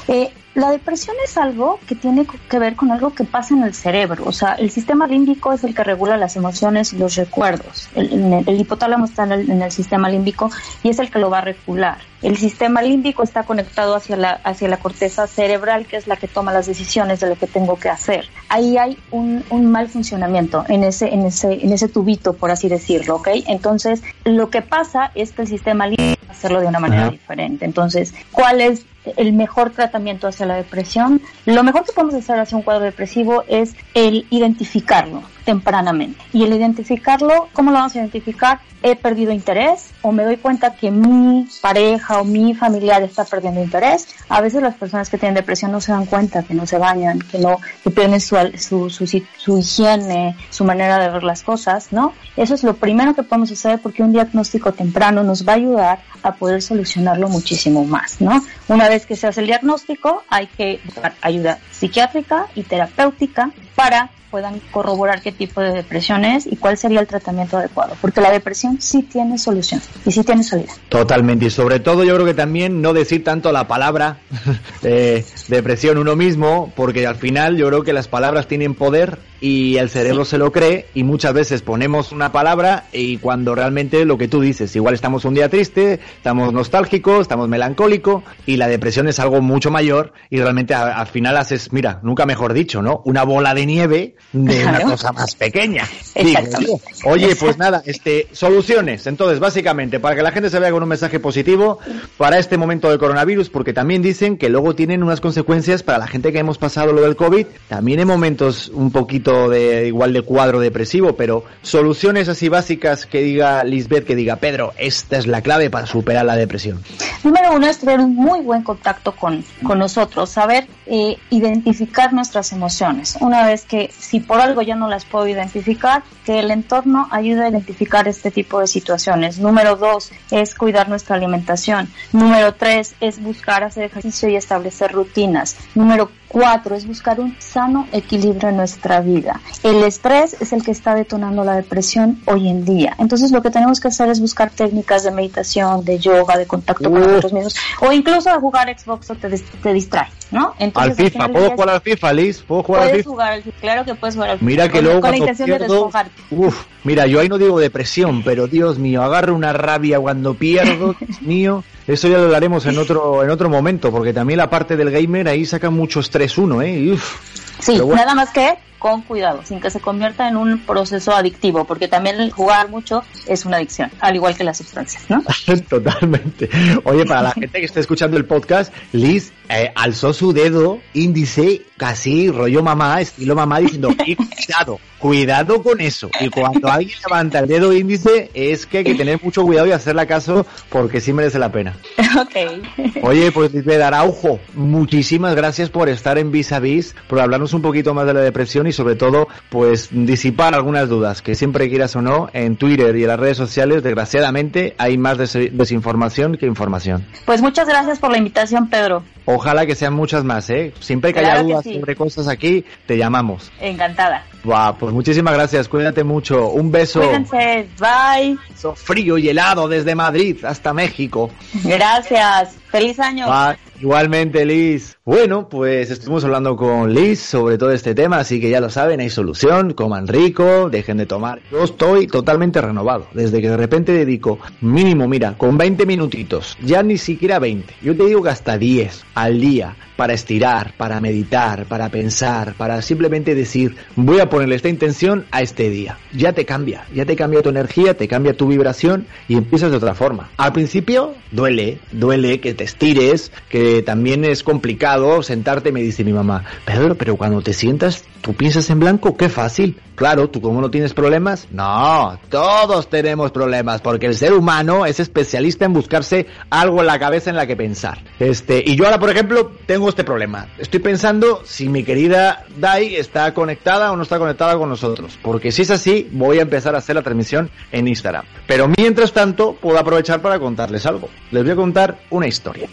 Eh, la depresión es algo que tiene que ver con algo que pasa en el cerebro. O sea, el sistema límbico es el que regula las emociones y los recuerdos. El, hipotálamo está en el, en el, sistema límbico y es el que lo va a regular. El sistema límbico está conectado hacia la, hacia la corteza cerebral, que es la que toma las decisiones de lo que tengo que hacer. Ahí hay un, un mal funcionamiento en ese, en, ese, en ese tubito, por así decirlo, ¿ok? Entonces, lo que pasa es que el sistema límbico va a hacerlo de una manera diferente. Entonces, ¿cuál es el mejor tratamiento hacia la depresión. Lo mejor que podemos hacer hacia un cuadro depresivo es el identificarlo. Tempranamente. Y el identificarlo, ¿cómo lo vamos a identificar? He perdido interés o me doy cuenta que mi pareja o mi familiar está perdiendo interés. A veces las personas que tienen depresión no se dan cuenta que no se bañan, que no que pierden su, su, su, su higiene, su manera de ver las cosas, ¿no? Eso es lo primero que podemos hacer porque un diagnóstico temprano nos va a ayudar a poder solucionarlo muchísimo más, ¿no? Una vez que se hace el diagnóstico, hay que buscar ayuda psiquiátrica y terapéutica para puedan corroborar qué tipo de depresión es y cuál sería el tratamiento adecuado, porque la depresión sí tiene solución y sí tiene salida. Totalmente, y sobre todo yo creo que también no decir tanto la palabra eh, depresión uno mismo, porque al final yo creo que las palabras tienen poder y el cerebro se lo cree y muchas veces ponemos una palabra y cuando realmente lo que tú dices, igual estamos un día triste, estamos nostálgicos, estamos melancólicos y la depresión es algo mucho mayor y realmente al final haces, mira, nunca mejor dicho, ¿no? Una bola de nieve de una cosa más pequeña. Oye, pues nada, este, soluciones. Entonces, básicamente, para que la gente se vea con un mensaje positivo para este momento del coronavirus, porque también dicen que luego tienen unas consecuencias para la gente que hemos pasado lo del COVID, también en momentos un poquito de igual de cuadro depresivo, pero soluciones así básicas que diga Lisbeth, que diga Pedro, esta es la clave para superar la depresión. Número uno es tener un muy buen contacto con, con nosotros, saber eh, identificar nuestras emociones. Una vez que si por algo ya no las puedo identificar, que el entorno ayude a identificar este tipo de situaciones. Número dos es cuidar nuestra alimentación. Número tres es buscar hacer ejercicio y establecer rutinas. Número cuatro es buscar un sano equilibrio en nuestra vida. El estrés es el que está detonando la depresión hoy en día. Entonces lo que tenemos que hacer es buscar técnicas de meditación, de yoga, de contacto con nosotros mismos o incluso de jugar Xbox o te, te distrae, ¿no? Entonces, al FIFA, ¿puedo jugar al FIFA, Liz? ¿Puedo jugar al FIFA? Jugar al FIFA? Claro que puedes jugar al FIFA. Mira que luego con la intención de despojarte. Uf, mira, yo ahí no digo depresión, pero Dios mío, agarro una rabia cuando pierdo, Dios mío. Eso ya lo hablaremos en otro en otro momento, porque también la parte del gamer ahí saca mucho estrés uno, ¿eh? Uf. Sí, bueno. nada más que con cuidado, sin que se convierta en un proceso adictivo, porque también el jugar mucho es una adicción, al igual que las sustancias, ¿no? Totalmente. Oye, para la gente que está escuchando el podcast, Liz eh, alzó su dedo índice casi rollo mamá, estilo mamá, diciendo, cuidado, cuidado con eso. Y cuando alguien levanta el dedo índice, es que hay que tener mucho cuidado y hacerle caso porque sí merece la pena. Ok. Oye, pues Lisbeth Araujo, muchísimas gracias por estar en Vis a Vis, por hablarnos un poquito más de la depresión y sobre todo, pues disipar algunas dudas, que siempre quieras o no, en Twitter y en las redes sociales, desgraciadamente, hay más des desinformación que información. Pues muchas gracias por la invitación, Pedro. Ojalá que sean muchas más, ¿eh? Siempre que claro haya dudas sí. sobre cosas aquí, te llamamos. Encantada. Wow, pues muchísimas gracias, cuídate mucho. Un beso. Cuídense, bye. So frío y helado desde Madrid hasta México. Gracias. Feliz año. Bye. Igualmente, Liz. Bueno, pues estuvimos hablando con Liz sobre todo este tema, así que ya lo saben, hay solución, coman rico, dejen de tomar. Yo estoy totalmente renovado, desde que de repente dedico mínimo, mira, con 20 minutitos, ya ni siquiera 20, yo te digo que hasta 10 al día, para estirar, para meditar, para pensar, para simplemente decir, voy a ponerle esta intención a este día. Ya te cambia, ya te cambia tu energía, te cambia tu vibración y empiezas de otra forma. Al principio duele, duele que te estires, que también es complicado sentarte, me dice mi mamá, Pedro, pero cuando te sientas, tú piensas en blanco, qué fácil. Claro, tú como no tienes problemas, no, todos tenemos problemas, porque el ser humano es especialista en buscarse algo en la cabeza en la que pensar. Este, y yo ahora, por ejemplo, tengo este problema. Estoy pensando si mi querida Dai está conectada o no está conectada con nosotros, porque si es así, voy a empezar a hacer la transmisión en Instagram. Pero mientras tanto, puedo aprovechar para contarles algo. Les voy a contar una historia.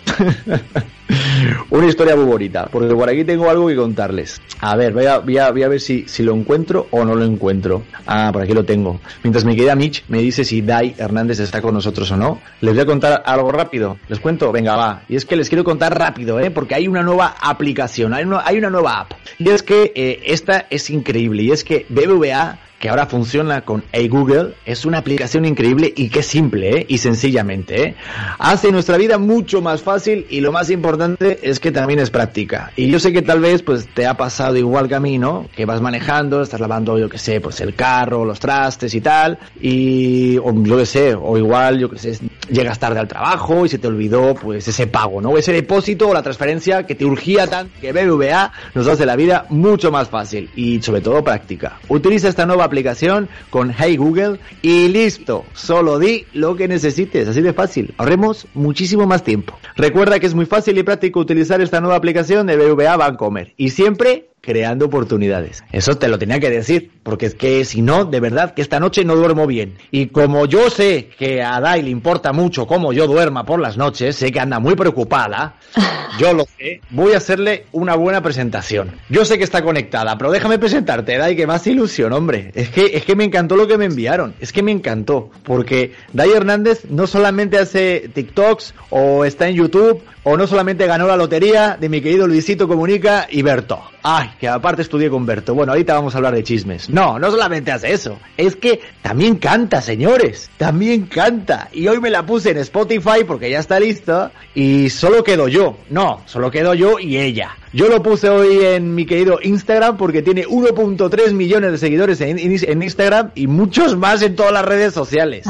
una historia muy porque por aquí tengo algo que contarles. A ver, voy a, ver si lo encuentro o no lo encuentro. Ah, por aquí lo tengo. Mientras mi querida Mitch me dice si Dai Hernández está con nosotros o no, les voy a contar algo rápido. ¿Les cuento? Venga, va. Y es que les quiero contar rápido, ¿eh? Porque hay una nueva aplicación, hay una, hay una nueva app. Y es que eh, esta es increíble. Y es que BBVA que ahora funciona con Google, es una aplicación increíble y que simple ¿eh? y sencillamente. ¿eh? Hace nuestra vida mucho más fácil y lo más importante es que también es práctica. Y yo sé que tal vez pues te ha pasado igual que a mí, ¿no? Que vas manejando, estás lavando, yo que sé, pues el carro, los trastes y tal, y o yo que sé, o igual, yo que sé, llegas tarde al trabajo y se te olvidó pues ese pago, ¿no? Ese depósito o la transferencia que te urgía tan que BBVA nos hace la vida mucho más fácil y sobre todo práctica. Utiliza esta nueva aplicación con Hey Google y listo, solo di lo que necesites, así de fácil. Ahorremos muchísimo más tiempo. Recuerda que es muy fácil y práctico utilizar esta nueva aplicación de BBVA Bancomer y siempre creando oportunidades. Eso te lo tenía que decir, porque es que si no, de verdad que esta noche no duermo bien. Y como yo sé que a Dai le importa mucho cómo yo duerma por las noches, sé que anda muy preocupada, yo lo sé, voy a hacerle una buena presentación. Yo sé que está conectada, pero déjame presentarte, Dai, que más ilusión, hombre. Es que, es que me encantó lo que me enviaron, es que me encantó, porque Dai Hernández no solamente hace TikToks o está en YouTube, o no solamente ganó la lotería de mi querido Luisito Comunica y Berto. Ay, que aparte estudié con Berto. Bueno, ahorita vamos a hablar de chismes. No, no solamente hace eso. Es que también canta, señores. También canta. Y hoy me la puse en Spotify porque ya está lista. Y solo quedo yo. No, solo quedo yo y ella. Yo lo puse hoy en mi querido Instagram porque tiene 1.3 millones de seguidores en, en, Instagram y muchos más en todas las redes sociales.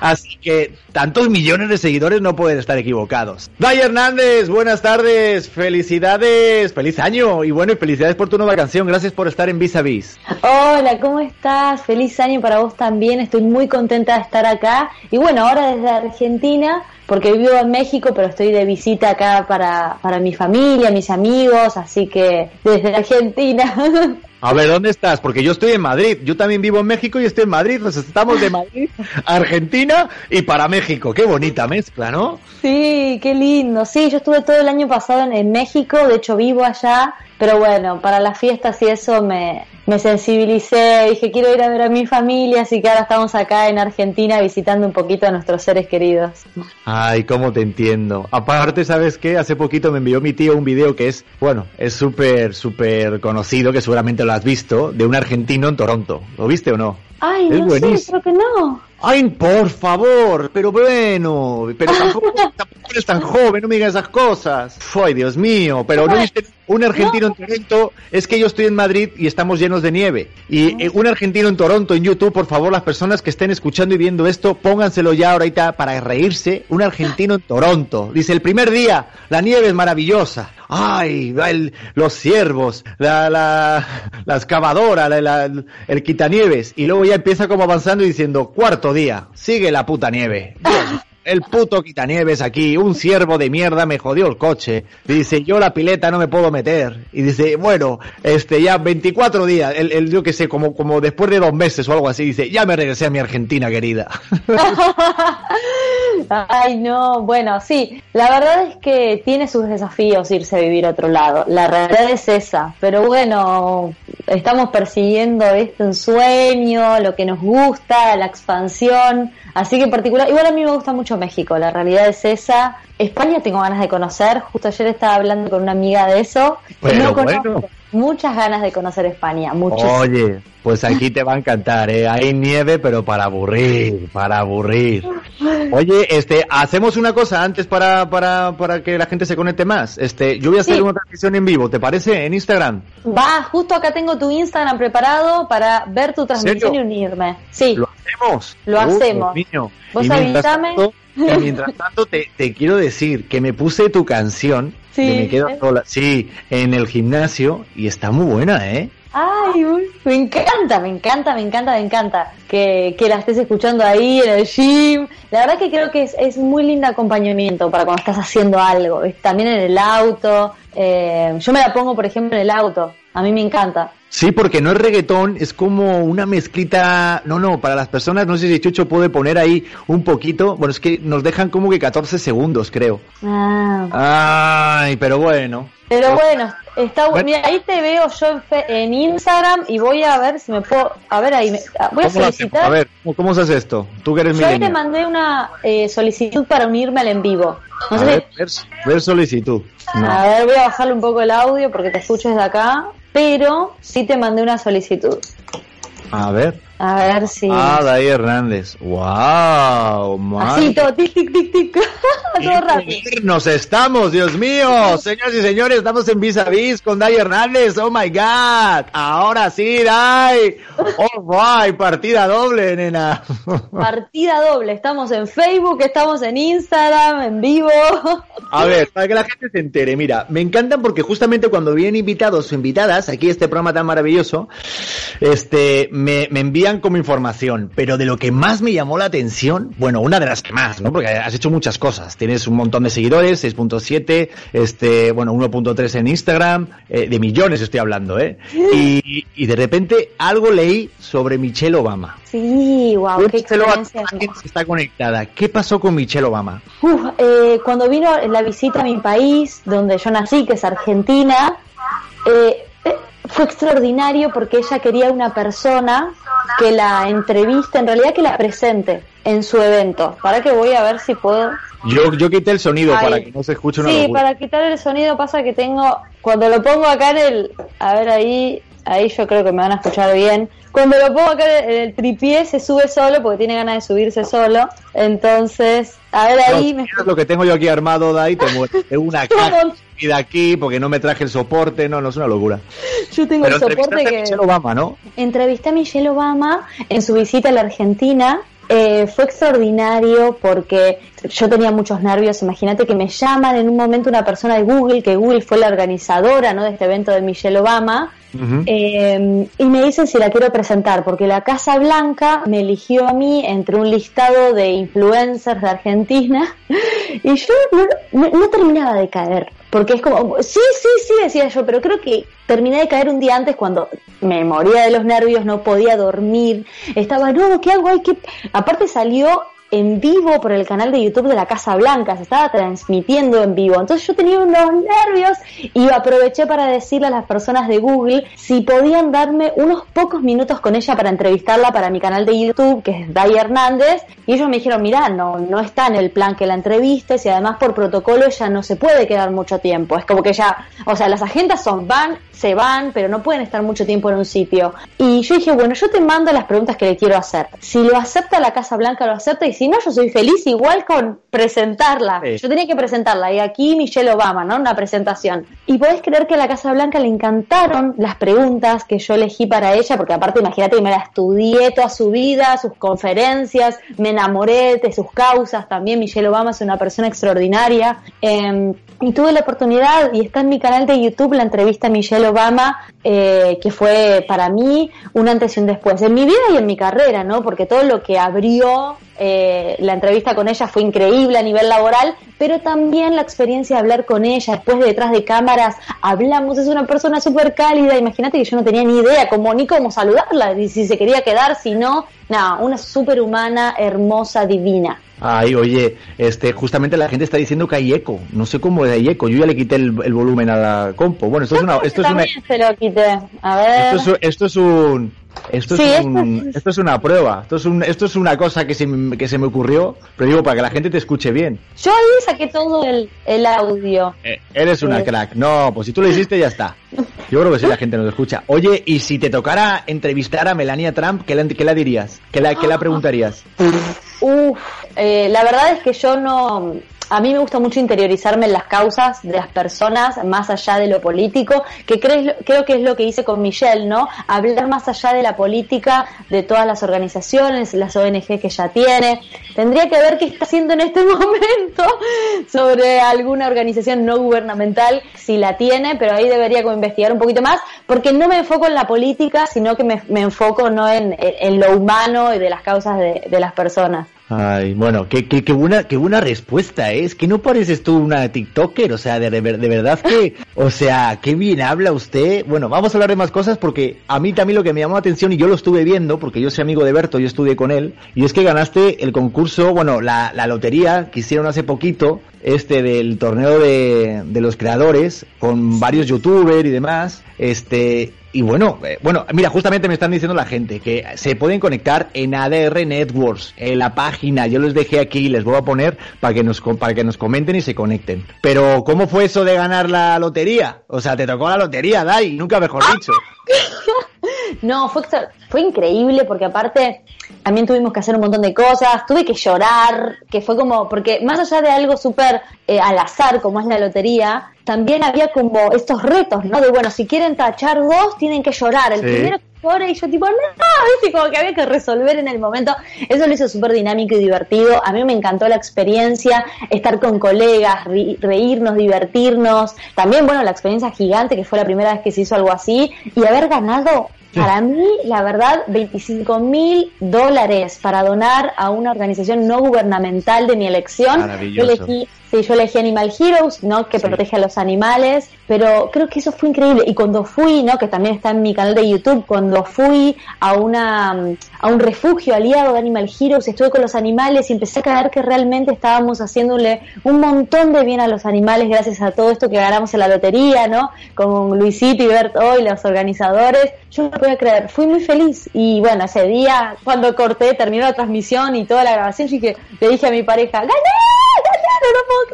Así que tantos millones de seguidores no pueden estar equivocados. Day Hernández, buenas tardes, felicidades, feliz año y bueno, y felicidades por tu nueva canción. Gracias por estar en Vis a Vis. Hola, ¿cómo estás? Feliz año para vos también. Estoy muy contenta de estar acá. Y bueno, ahora desde Argentina porque vivo en México, pero estoy de visita acá para, para mi familia, mis amigos, así que desde Argentina. A ver, ¿dónde estás? Porque yo estoy en Madrid. Yo también vivo en México y estoy en Madrid. Pues estamos de Madrid a Argentina y para México. Qué bonita mezcla, ¿no? Sí, qué lindo. Sí, yo estuve todo el año pasado en, en México. De hecho, vivo allá. Pero bueno, para las fiestas y eso me, me sensibilicé, dije quiero ir a ver a mi familia, así que ahora estamos acá en Argentina visitando un poquito a nuestros seres queridos. Ay, cómo te entiendo. Aparte, ¿sabes qué? Hace poquito me envió mi tío un video que es, bueno, es súper, súper conocido, que seguramente lo has visto, de un argentino en Toronto. ¿Lo viste o no? Ay, no sé, creo que no. Ay, por favor, pero bueno, pero tampoco eres tan joven, no me digas esas cosas. Ay, Dios mío, pero no viste un argentino en Toronto, es que yo estoy en Madrid y estamos llenos de nieve. Y eh, un argentino en Toronto en YouTube, por favor, las personas que estén escuchando y viendo esto, pónganselo ya ahorita para reírse. Un argentino en Toronto. Dice, el primer día, la nieve es maravillosa. Ay, el, los ciervos, la, la, la excavadora, la, la, el quitanieves. Y luego ya empieza como avanzando y diciendo, cuarto día, sigue la puta nieve. El puto quitanieves aquí, un ciervo de mierda me jodió el coche. Dice, yo la pileta no me puedo meter. Y dice, bueno, este, ya 24 días, el, yo que sé, como, como después de dos meses o algo así, dice, ya me regresé a mi Argentina querida. Ay, no, bueno, sí, la verdad es que tiene sus desafíos irse a vivir a otro lado, la realidad es esa, pero bueno, estamos persiguiendo este sueño, lo que nos gusta, la expansión, así que en particular, igual a mí me gusta mucho México, la realidad es esa, España tengo ganas de conocer, justo ayer estaba hablando con una amiga de eso, Pero no bueno. muchas ganas de conocer España, muchas. Oye, pues aquí te va a encantar, ¿eh? Hay nieve, pero para aburrir, para aburrir. Oye, este, hacemos una cosa antes para, para, para que la gente se conecte más. Este, yo voy a hacer Sí. una transmisión en vivo, ¿te parece? En Instagram. Va, justo acá tengo tu Instagram preparado para ver tu transmisión y unirme. Sí, Lo hacemos. Lo Uh, hacemos. Vos tanto- y mientras tanto te, te quiero decir que me puse tu canción Sí. de Me Quedo Sola, sí, en el gimnasio y está muy buena, ¿eh? Ay, uy, me encanta, me encanta, me encanta, me encanta que, que la estés escuchando ahí en el gym. La verdad que creo que es, es muy lindo acompañamiento para cuando estás haciendo algo. También en el auto. eh, yo me la pongo, por ejemplo, en el auto. A mí me encanta. Sí, porque no es reggaetón, es como una mezclita. No, no, para las personas, no sé si Chucho puede poner ahí un poquito. Bueno, es que nos dejan como que 14 segundos, creo. Ah. Ay, pero bueno. Pero bueno, está bu- Bueno. Mira, ahí te veo yo en, fe- en Instagram y voy a ver si me puedo. A ver, ahí me, ah, voy a solicitar. A ver, ¿cómo, se hace esto? Tú que eres Yo ahí te mandé una eh, solicitud para unirme al en vivo. No A sé si- ver, ver, ver solicitud. No. A ver, voy a bajarle un poco el audio porque te escucho desde acá, pero sí te mandé una solicitud. A ver, A ver si. Ah, Day Hernández. ¡Wow! Así, todo tic, tic, tic, tic. todo rápido. Nos estamos, Dios mío. Señoras y señores, estamos en vis a vis con Day Hernández. ¡Oh my god! Ahora sí, Day. ¡Oh my! Partida doble, nena. Partida doble. Estamos en Facebook, estamos en Instagram, en vivo. A ver, para que la gente se entere, mira, me encantan porque justamente cuando vienen invitados o invitadas, aquí este programa tan maravilloso, este, me, me envían como información, pero de lo que más me llamó la atención, bueno, una de las que más, ¿no? Porque has hecho muchas cosas, tienes un montón de seguidores, 6.7, este, bueno, 1.3 en Instagram, eh, de millones estoy hablando, ¿eh? Y, y de repente algo leí sobre Michelle Obama. Sí, wow, qué experiencia. está conectada. ¿Qué pasó con Michelle Obama? Uf, eh, cuando vino la visita a mi país, donde yo nací, que es Argentina, eh, eh, fue extraordinario porque ella quería una persona que la entreviste, en realidad que la presente en su evento. Para que voy a ver si puedo. Yo, yo quité el sonido Ahí. para que no se escuche una Sí, locura. para quitar el sonido pasa que tengo, cuando lo pongo acá en el, a ver ahí, ahí yo creo que me van a escuchar bien. Cuando lo pongo acá en el tripié se sube solo porque tiene ganas de subirse solo. Entonces, a ver ahí No, me lo que tengo yo aquí armado, Dai. Tengo una caja de aquí porque no me traje el soporte, no, no es una locura. yo tengo Pero el soporte entrevistaste a que Michelle Obama, ¿no? entrevisté a Michelle Obama en su visita a la Argentina. Eh, fue extraordinario porque yo tenía muchos nervios. Imagínate que me llaman en un momento una persona de Google, que Google fue la organizadora ¿no? de este evento de Michelle Obama. Eh, y me dicen si la quiero presentar, porque la Casa Blanca me eligió a mí entre un listado de influencers de Argentina y yo no, terminaba de caer, porque es como, sí, sí, sí, decía yo, pero creo que terminé de caer un día antes cuando me moría de los nervios, no podía dormir, estaba, no, ¿qué hago? Ay, ¿qué? Aparte salió en vivo por el canal de YouTube de la Casa Blanca, se estaba transmitiendo en vivo. Entonces yo tenía unos nervios y aproveché para decirle a las personas de Google si podían darme unos pocos minutos con ella para entrevistarla para mi canal de YouTube, que es Day Hernández. Y ellos me dijeron, mira, no, no está en el plan que la entrevistes y además por protocolo ella no se puede quedar mucho tiempo. Es como que ya, o sea, las agendas son van, se van, pero no pueden estar mucho tiempo en un sitio. Y yo dije, bueno, yo te mando las preguntas que le quiero hacer. Si lo acepta la Casa Blanca, lo acepta y si no, yo soy feliz igual con presentarla. Sí. Yo tenía que presentarla y aquí Michelle Obama, ¿no? Una presentación. Y podés creer que a la Casa Blanca le encantaron las preguntas que yo elegí para ella, porque aparte imagínate que me la estudié toda su vida, sus conferencias, me enamoré de sus causas, también Michelle Obama es una persona extraordinaria. Eh, y tuve la oportunidad, y está en mi canal de YouTube, la entrevista a Michelle Obama, eh, que fue para mí un antes y un después, en mi vida y en mi carrera, ¿no? Porque todo lo que abrió eh, la entrevista con ella fue increíble a nivel laboral, pero también la experiencia de hablar con ella, después de detrás de cámaras, hablamos, es una persona súper cálida, imagínate que yo no tenía ni idea cómo, ni cómo saludarla, ni si se quería quedar, si no, nada, una súper humana, hermosa, divina. Ay, oye, este, justamente la gente está diciendo que hay eco. No sé cómo hay eco. Yo ya le quité el, el volumen a la compo. Bueno, esto es una, esto es una, También se lo quité, a ver... esto es, esto es un, esto Sí, es esto un, esto es una prueba. Esto es un, esto es una cosa que se, me- que se me ocurrió, pero digo para que la gente te escuche bien. Yo ahí saqué todo el, el audio. Eh, eres una crack. No, pues si tú lo hiciste ya está. Yo creo que sí la gente nos escucha. Oye, y si te tocara entrevistar a Melania Trump, ¿qué le, qué le dirías? ¿Qué la, qué la preguntarías? Uf, eh, la verdad es que yo no, a mí me gusta mucho interiorizarme en las causas de las personas más allá de lo político, que creo, creo que es lo que hice con Michelle, ¿no? Hablar más allá de la política, de todas las organizaciones, las ONG que ya tiene. Tendría que ver qué está haciendo en este momento sobre alguna organización no gubernamental, si la tiene, pero ahí debería investigar un poquito más, porque no me enfoco en la política, sino que me, enfoco no en, en- en lo humano y de las causas de- de las personas. Ay, bueno, qué, qué, qué buena, qué buena respuesta, ¿eh? es que no pareces tú una TikToker, o sea, de, de, de verdad que, o sea, qué bien habla usted. Bueno, vamos a hablar de más cosas porque a mí también lo que me llamó la atención y yo lo estuve viendo, porque yo soy amigo de Berto, yo estudié con él, y es que ganaste el concurso, bueno, la, la lotería que hicieron hace poquito, este del torneo de, de los creadores, con varios youtubers y demás, este, y bueno, eh, bueno, mira, justamente me están diciendo la gente que se pueden conectar en ADR Networks, en la página, yo les dejé aquí, les voy a poner para que nos para que nos comenten y se conecten. Pero ¿cómo fue eso de ganar la lotería? O sea, te tocó la lotería, Dai, nunca mejor dicho. no, fue, fue increíble porque aparte también tuvimos que hacer un montón de cosas, tuve que llorar, que fue como, porque más allá de algo súper eh, al azar como es la lotería, también había como estos retos, ¿no? De bueno, si quieren tachar dos, tienen que llorar. El primero que llore y yo tipo, no, ¿viste? Como que había que resolver en el momento. Eso lo hizo súper dinámico y divertido. A mí me encantó la experiencia, estar con colegas, reírnos, divertirnos. También, bueno, la experiencia gigante, que fue la primera vez que se hizo algo así, y haber ganado para mí, la verdad, 25 mil dólares para donar a una organización no gubernamental de mi elección. Yo elegí Sí, yo elegí Animal Heroes, ¿no? Que protege a los animales, pero creo que eso fue increíble. Y cuando fui, ¿no? Que también está en mi canal de YouTube, cuando fui a una a un refugio aliado de Animal Heroes, estuve con los animales y empecé a creer que realmente estábamos haciéndole un montón de bien a los animales gracias a todo esto que ganamos en la lotería, ¿no? Con Luisito y Bert hoy, los organizadores. Yo no podía creer, fui muy feliz. Y bueno, ese día, cuando corté, terminó la transmisión y toda la grabación, y que le dije a mi pareja, ¡gané! No puedo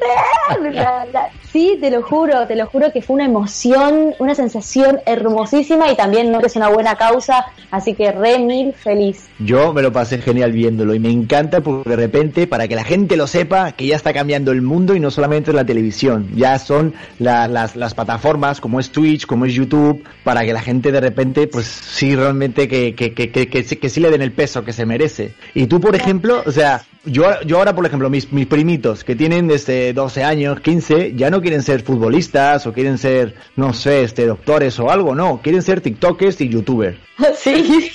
creer. Sí, te lo juro, te lo juro que fue una emoción, una sensación hermosísima y también no que es una buena causa, así que re mil feliz. Yo me lo pasé genial viéndolo y me encanta porque de repente, para que la gente lo sepa, que ya está cambiando el mundo y no solamente la televisión, ya son las, las plataformas como es Twitch, como es YouTube, para que la gente de repente, pues sí, realmente que, que, que, que, que sí le den el peso que se merece. Y tú, por ejemplo, o sea, yo, yo ahora, por ejemplo, mis, mis primitos que tienen desde 12 años, 15, ya no quieren ser futbolistas o quieren ser, no sé, este, doctores o algo, no, quieren ser TikTokers y YouTubers. Sí.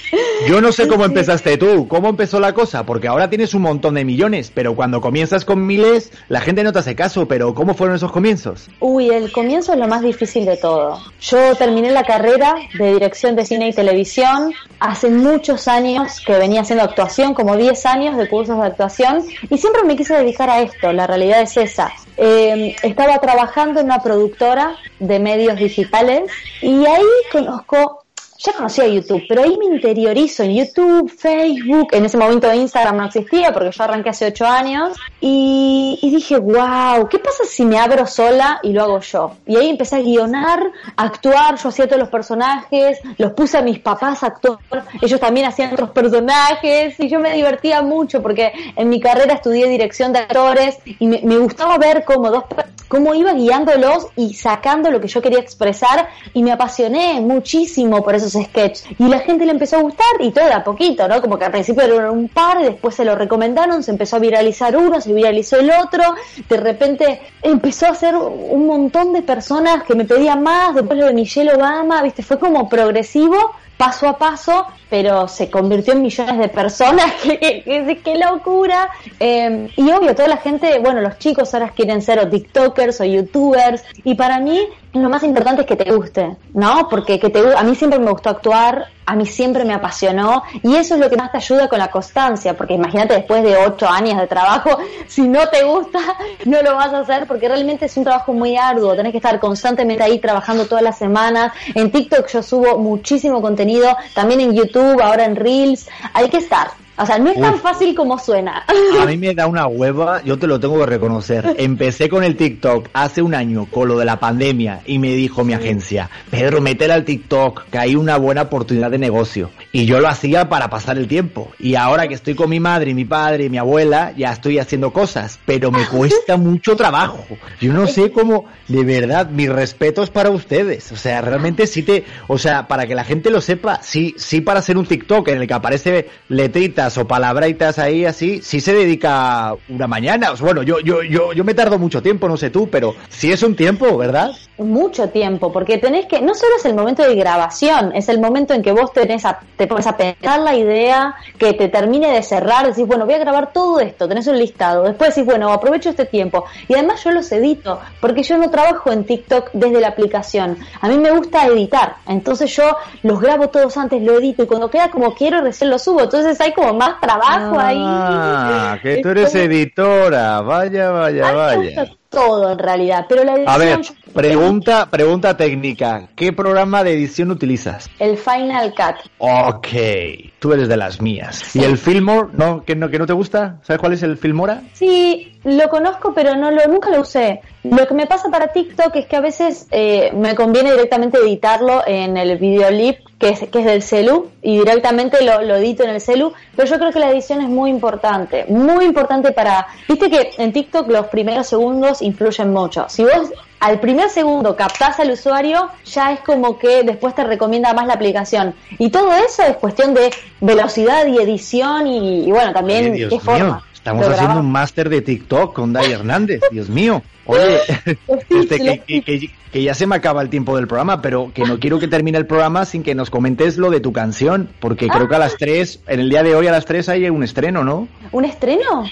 Yo no sé cómo empezaste tú, cómo empezó la cosa, porque ahora tienes un montón de millones, pero cuando comienzas con miles, la gente no te hace caso, pero ¿cómo fueron esos comienzos? Uy, el comienzo es lo más difícil de todo. Yo terminé la carrera de dirección de cine y televisión hace muchos años que venía haciendo actuación, como 10 años de cursos de actuación, y siempre me quise dedicar a esto, la realidad es esa. Eh, estaba trabajando en una productora de medios digitales y ahí conozco ya conocía YouTube, pero ahí me interiorizo en YouTube, Facebook, en ese momento Instagram no existía porque yo arranqué hace ocho años. Y, dije, wow, ¿qué pasa si me abro sola y lo hago yo? Y ahí empecé a guionar, a actuar, yo hacía todos los personajes, los puse a mis papás a actuar, ellos también hacían otros personajes y yo me divertía mucho porque en mi carrera estudié dirección de actores y me, me gustaba ver cómo dos cómo iba guiándolos y sacando lo que yo quería expresar. Y me apasioné muchísimo por esos sketches y la gente le empezó a gustar y todo a poquito, ¿no? Como que al principio eran un par después se lo recomendaron, se empezó a viralizar uno, se viralizó el otro, de repente empezó a ser un montón de personas que me pedían más, después lo de Michelle Obama, ¿viste? Fue como progresivo paso a paso, pero se convirtió en millones de personas, qué, locura. Em, y obvio, toda la gente, bueno, los chicos ahora quieren ser o TikTokers o YouTubers, y para mí lo más importante es que te guste, ¿no? Porque que te, a mí siempre me gustó actuar, a mí siempre me apasionó y eso es lo que más te ayuda con la constancia, porque imagínate después de ocho años de trabajo, si no te gusta, no lo vas a hacer porque realmente es un trabajo muy arduo, tenés que estar constantemente ahí trabajando todas las semanas. En TikTok yo subo muchísimo contenido, también en YouTube, ahora en Reels, hay que estar. O sea, no es tan fácil como suena. A mí me da una hueva, yo te lo tengo que reconocer. Empecé con el TikTok hace un año, con lo de la pandemia, y me dijo mi agencia, Pedro, métela al TikTok, que hay una buena oportunidad de negocio. Y yo lo hacía para pasar el tiempo. Y ahora que estoy con mi madre, mi padre y mi abuela, ya estoy haciendo cosas, pero me cuesta mucho trabajo. Yo no sé cómo, de verdad, mi respeto es para ustedes. O sea, realmente sí te, o sea, para que la gente lo sepa, sí, sí para hacer un TikTok en el que aparece letritas o palabritas ahí así, si se dedica una mañana. Bueno, yo, yo, yo, yo me tardo mucho tiempo, no sé tú, pero si es un tiempo, ¿verdad? Mucho tiempo, porque tenés que, no solo es el momento de grabación, es el momento en que vos tenés a, te pones a pensar la idea, que te termine de cerrar, decís, bueno, voy a grabar todo esto, tenés un listado, después decís, bueno, aprovecho este tiempo. Y además yo los edito, porque yo no trabajo en TikTok desde la aplicación. A mí me gusta editar, entonces yo los grabo todos antes, lo edito y cuando queda como quiero recién lo subo. Entonces hay como más trabajo ahí. Ah, que tú eres editora, vaya, vaya, vaya todo en realidad, pero la edición Pregunta, pregunta técnica. ¿Qué programa de edición utilizas? El Final Cut. Ok, tú eres de las mías. ¿Y el Filmora? ¿No, que, no, ¿Que no te gusta? ¿Sabes cuál es el Filmora? Sí, lo conozco, pero no lo, nunca lo usé. Lo que me pasa para TikTok es que a veces eh, me conviene directamente editarlo en el videolip que es, que es del celu y directamente lo, lo, edito en el celu, pero yo creo que la edición es muy importante, muy importante para, viste que en TikTok los primeros segundos influyen mucho. Si vos al primer segundo captás al usuario, ya es como que después te recomienda más la aplicación. Y todo eso es cuestión de velocidad y edición y, y bueno, también Oye, qué forma. Estamos haciendo un máster de TikTok con Dai Hernández, Dios mío. Oye, este, que, que, que ya se me acaba el tiempo del programa, pero que no quiero que termine el programa sin que nos comentes lo de tu canción, porque creo que a las ah. 3, en el día de hoy a las 3 hay un estreno, ¿no? ¿Un estreno?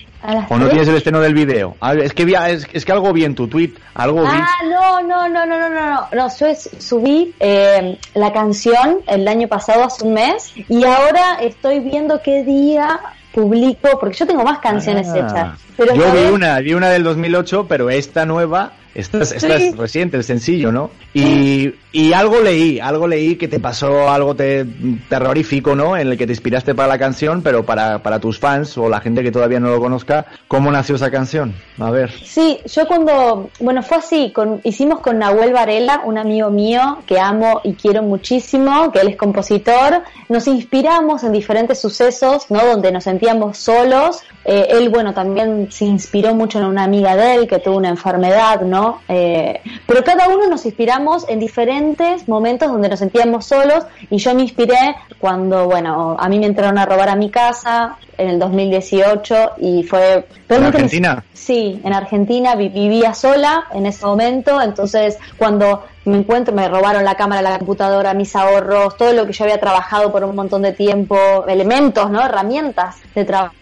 ¿O no tienes el estreno del video? Es, que, es, que algo vi en tu tweet, algo vi. Ah, no, no, no, no, no, no, no, subí eh, la canción el año pasado, hace un mes, y ahora estoy viendo qué día publico, porque yo tengo más canciones ah. hechas. Pero yo vi una, vi una del 2008, pero esta nueva esta, es- esta Sí. es reciente, el sencillo, ¿no? Y, y algo leí, algo leí que te pasó algo te, terrorífico, ¿no? En el que te inspiraste para la canción, pero para, para tus fans o la gente que todavía no lo conozca, ¿cómo nació esa canción? A ver. Sí, yo cuando, bueno, fue así, con, hicimos con Nahuel Varela, un amigo mío que amo y quiero muchísimo, que él es compositor, nos inspiramos en diferentes sucesos, ¿no? Donde nos sentíamos solos, Eh, él, bueno, también se inspiró mucho en una amiga de él que tuvo una enfermedad, ¿no? Eh, pero cada uno nos inspiramos en diferentes momentos donde nos sentíamos solos y yo me inspiré cuando, bueno, a mí me entraron a robar a mi casa en el 2018 y fue... ¿En me- Argentina? Sí, en Argentina vi- vivía sola en ese momento, entonces cuando me encuentro me robaron la cámara, la computadora, mis ahorros, todo lo que yo había trabajado por un montón de tiempo, elementos, ¿no? Herramientas de trabajo.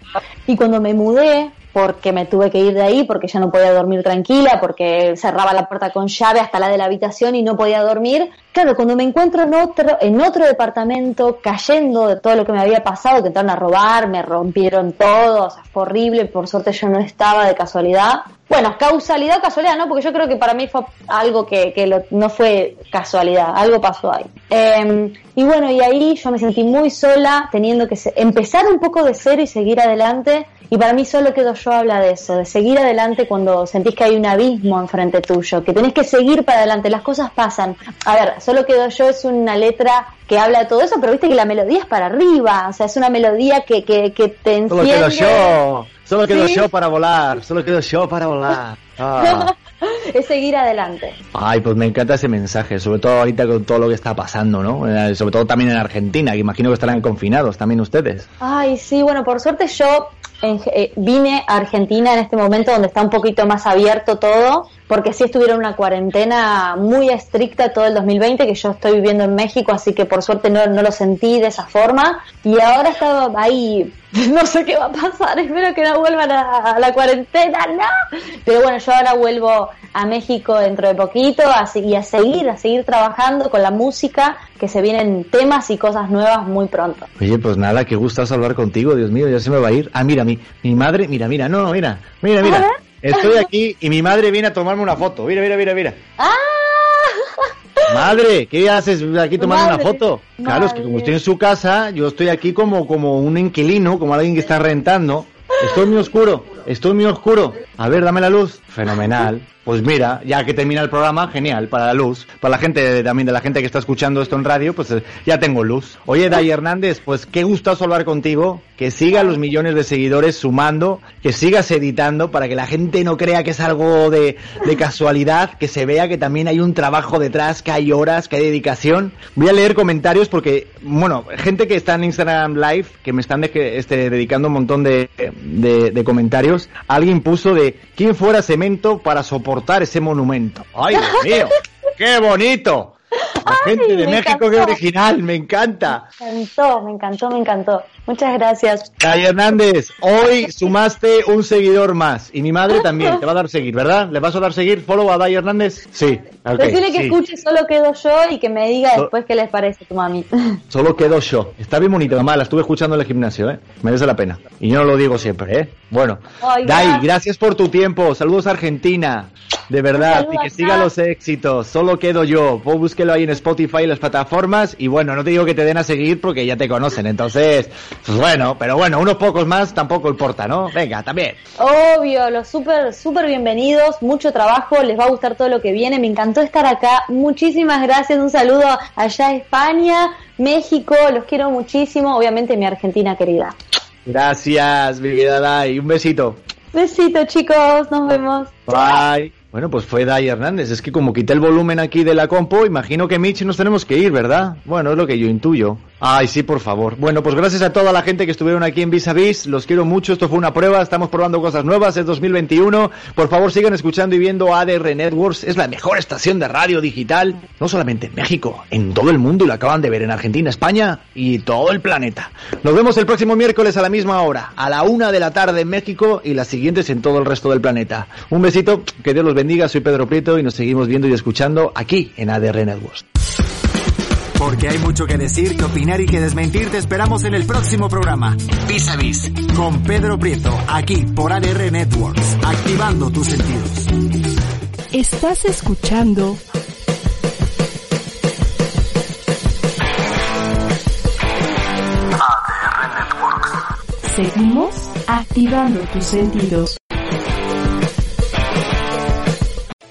Y cuando me mudé, porque me tuve que ir de ahí, porque ya no podía dormir tranquila, porque cerraba la puerta con llave hasta la de la habitación y no podía dormir. Claro, cuando me encuentro en otro, en otro departamento, cayendo de todo lo que me había pasado, que entraron a robar, me rompieron todo, o sea, fue horrible, por suerte yo no estaba de casualidad. Bueno, causalidad o casualidad, ¿no? Porque yo creo que para mí fue algo que, que lo- no fue casualidad, algo pasó ahí. Eh, y bueno, y ahí yo me sentí muy sola, teniendo que se- empezar un poco de cero y seguir adelante. Y para mí solo quedo yo habla de eso, de seguir adelante cuando sentís que hay un abismo enfrente tuyo, que tenés que seguir para adelante, las cosas pasan. A ver, solo quedo yo es una letra que habla de todo eso, pero viste que la melodía es para arriba, o sea, es una melodía que, que, que te Solo enciende. quedo yo, solo quedo Sí. yo para volar, solo quedo yo para volar. Ah. es seguir adelante. Ay, pues me encanta ese mensaje, sobre todo ahorita con todo lo que está pasando, ¿no? Sobre todo también en Argentina, que imagino que estarán confinados también ustedes. Ay, sí, bueno, por suerte yo eh, vine a Argentina en este momento donde está un poquito más abierto todo, porque sí estuvieron una cuarentena muy estricta todo el 2020, que yo estoy viviendo en México, así que por suerte no, no lo sentí de esa forma. Y ahora estaba ahí, no sé qué va a pasar, espero que no vuelvan a, la cuarentena, no. Pero bueno, yo ahora vuelvo a México dentro de poquito, y a seguir, a seguir trabajando con la música, que se vienen temas y cosas nuevas muy pronto. Oye, pues nada, qué gustazo hablar contigo, Dios mío, ya se me va a ir. Ah, mira, mi, mi madre, mira, mira, no, no, mira, mira, mira. Estoy aquí y mi madre viene a tomarme una foto. Mira, mira, mira, mira. ¡Ah! Madre, ¿qué haces aquí tomando Madre, una foto? Claro, es que como estoy en su casa, yo estoy aquí como, como un inquilino, como alguien que está rentando. Estoy muy oscuro, estoy muy oscuro. A ver, dame la luz. Fenomenal. Pues mira, ya que termina el programa, genial, para la luz. Para la gente, también de la gente que está escuchando esto en radio, pues eh, ya tengo luz. Oye, Day Hernández, pues qué gustazo hablar contigo. Que siga los millones de seguidores sumando, que sigas editando para que la gente no crea que es algo de, casualidad, que se vea que también hay un trabajo detrás, que hay horas, que hay dedicación. Voy a leer comentarios porque, bueno, gente que está en Instagram Live, que me están de- este, dedicando un montón de comentarios, alguien puso de quién fuera cemento para soportar ese monumento. ¡Ay, Dios mío! ¡Qué bonito! La gente de México, qué encantó. original, me encanta. Me encantó, me encantó, me encantó. Muchas gracias. Day Hernández, hoy sumaste un seguidor más y mi madre también te va a dar seguir, ¿verdad? ¿Le vas a dar seguir follow a Day Hernández? Sí. ok, Decirle que sí. escuche solo quedo yo y que me diga So- después qué les parece tu mami. Solo quedó yo. Está bien bonito, mamá. La estuve escuchando en el gimnasio, ¿eh? Merece la pena. Y yo no lo digo siempre, ¿eh? Bueno. Ay, Dai, gracias. gracias por tu tiempo. Saludos a Argentina. De verdad, y que siga los éxitos. Solo quedo yo. Vos búsquelo ahí en Spotify y las plataformas. Y bueno, no te digo que te den a seguir porque ya te conocen. Entonces, pues bueno, pero bueno, unos pocos más tampoco importa, ¿no? Venga, también. Obvio, los súper, súper bienvenidos. Mucho trabajo. Les va a gustar todo lo que viene. Me encantó estar acá. Muchísimas gracias. Un saludo allá a España, México. Los quiero muchísimo. Obviamente, mi Argentina querida. Gracias, mi vida Dai. Un besito. Besito, chicos. Nos vemos. Bye. Bueno, pues fue Dai Hernández. Es que como quité el volumen aquí de la compo, imagino que Mitch nos tenemos que ir, ¿verdad? Bueno, es lo que yo intuyo. Ay, sí, por favor. Bueno, pues gracias a toda la gente que estuvieron aquí en Vis a Vis. Los quiero mucho. Esto fue una prueba. Estamos probando cosas nuevas. Es 2021. Por favor, sigan escuchando y viendo ADR Networks. Es la mejor estación de radio digital. No solamente en México, en todo el mundo. Y lo acaban de ver en Argentina, España y todo el planeta. Nos vemos el próximo miércoles a la misma hora. A la una de la tarde en México y las siguientes en todo el resto del planeta. Un besito. Que Dios los bendiga. Soy Pedro Prieto y nos seguimos viendo y escuchando aquí en ADR Networks. Porque hay mucho que decir, que opinar y que desmentir. Te esperamos en el próximo programa. Vis a Vis. Con Pedro Prieto. Aquí por ADR Networks. Activando tus sentidos. Estás escuchando ADR Networks. Seguimos activando tus sentidos.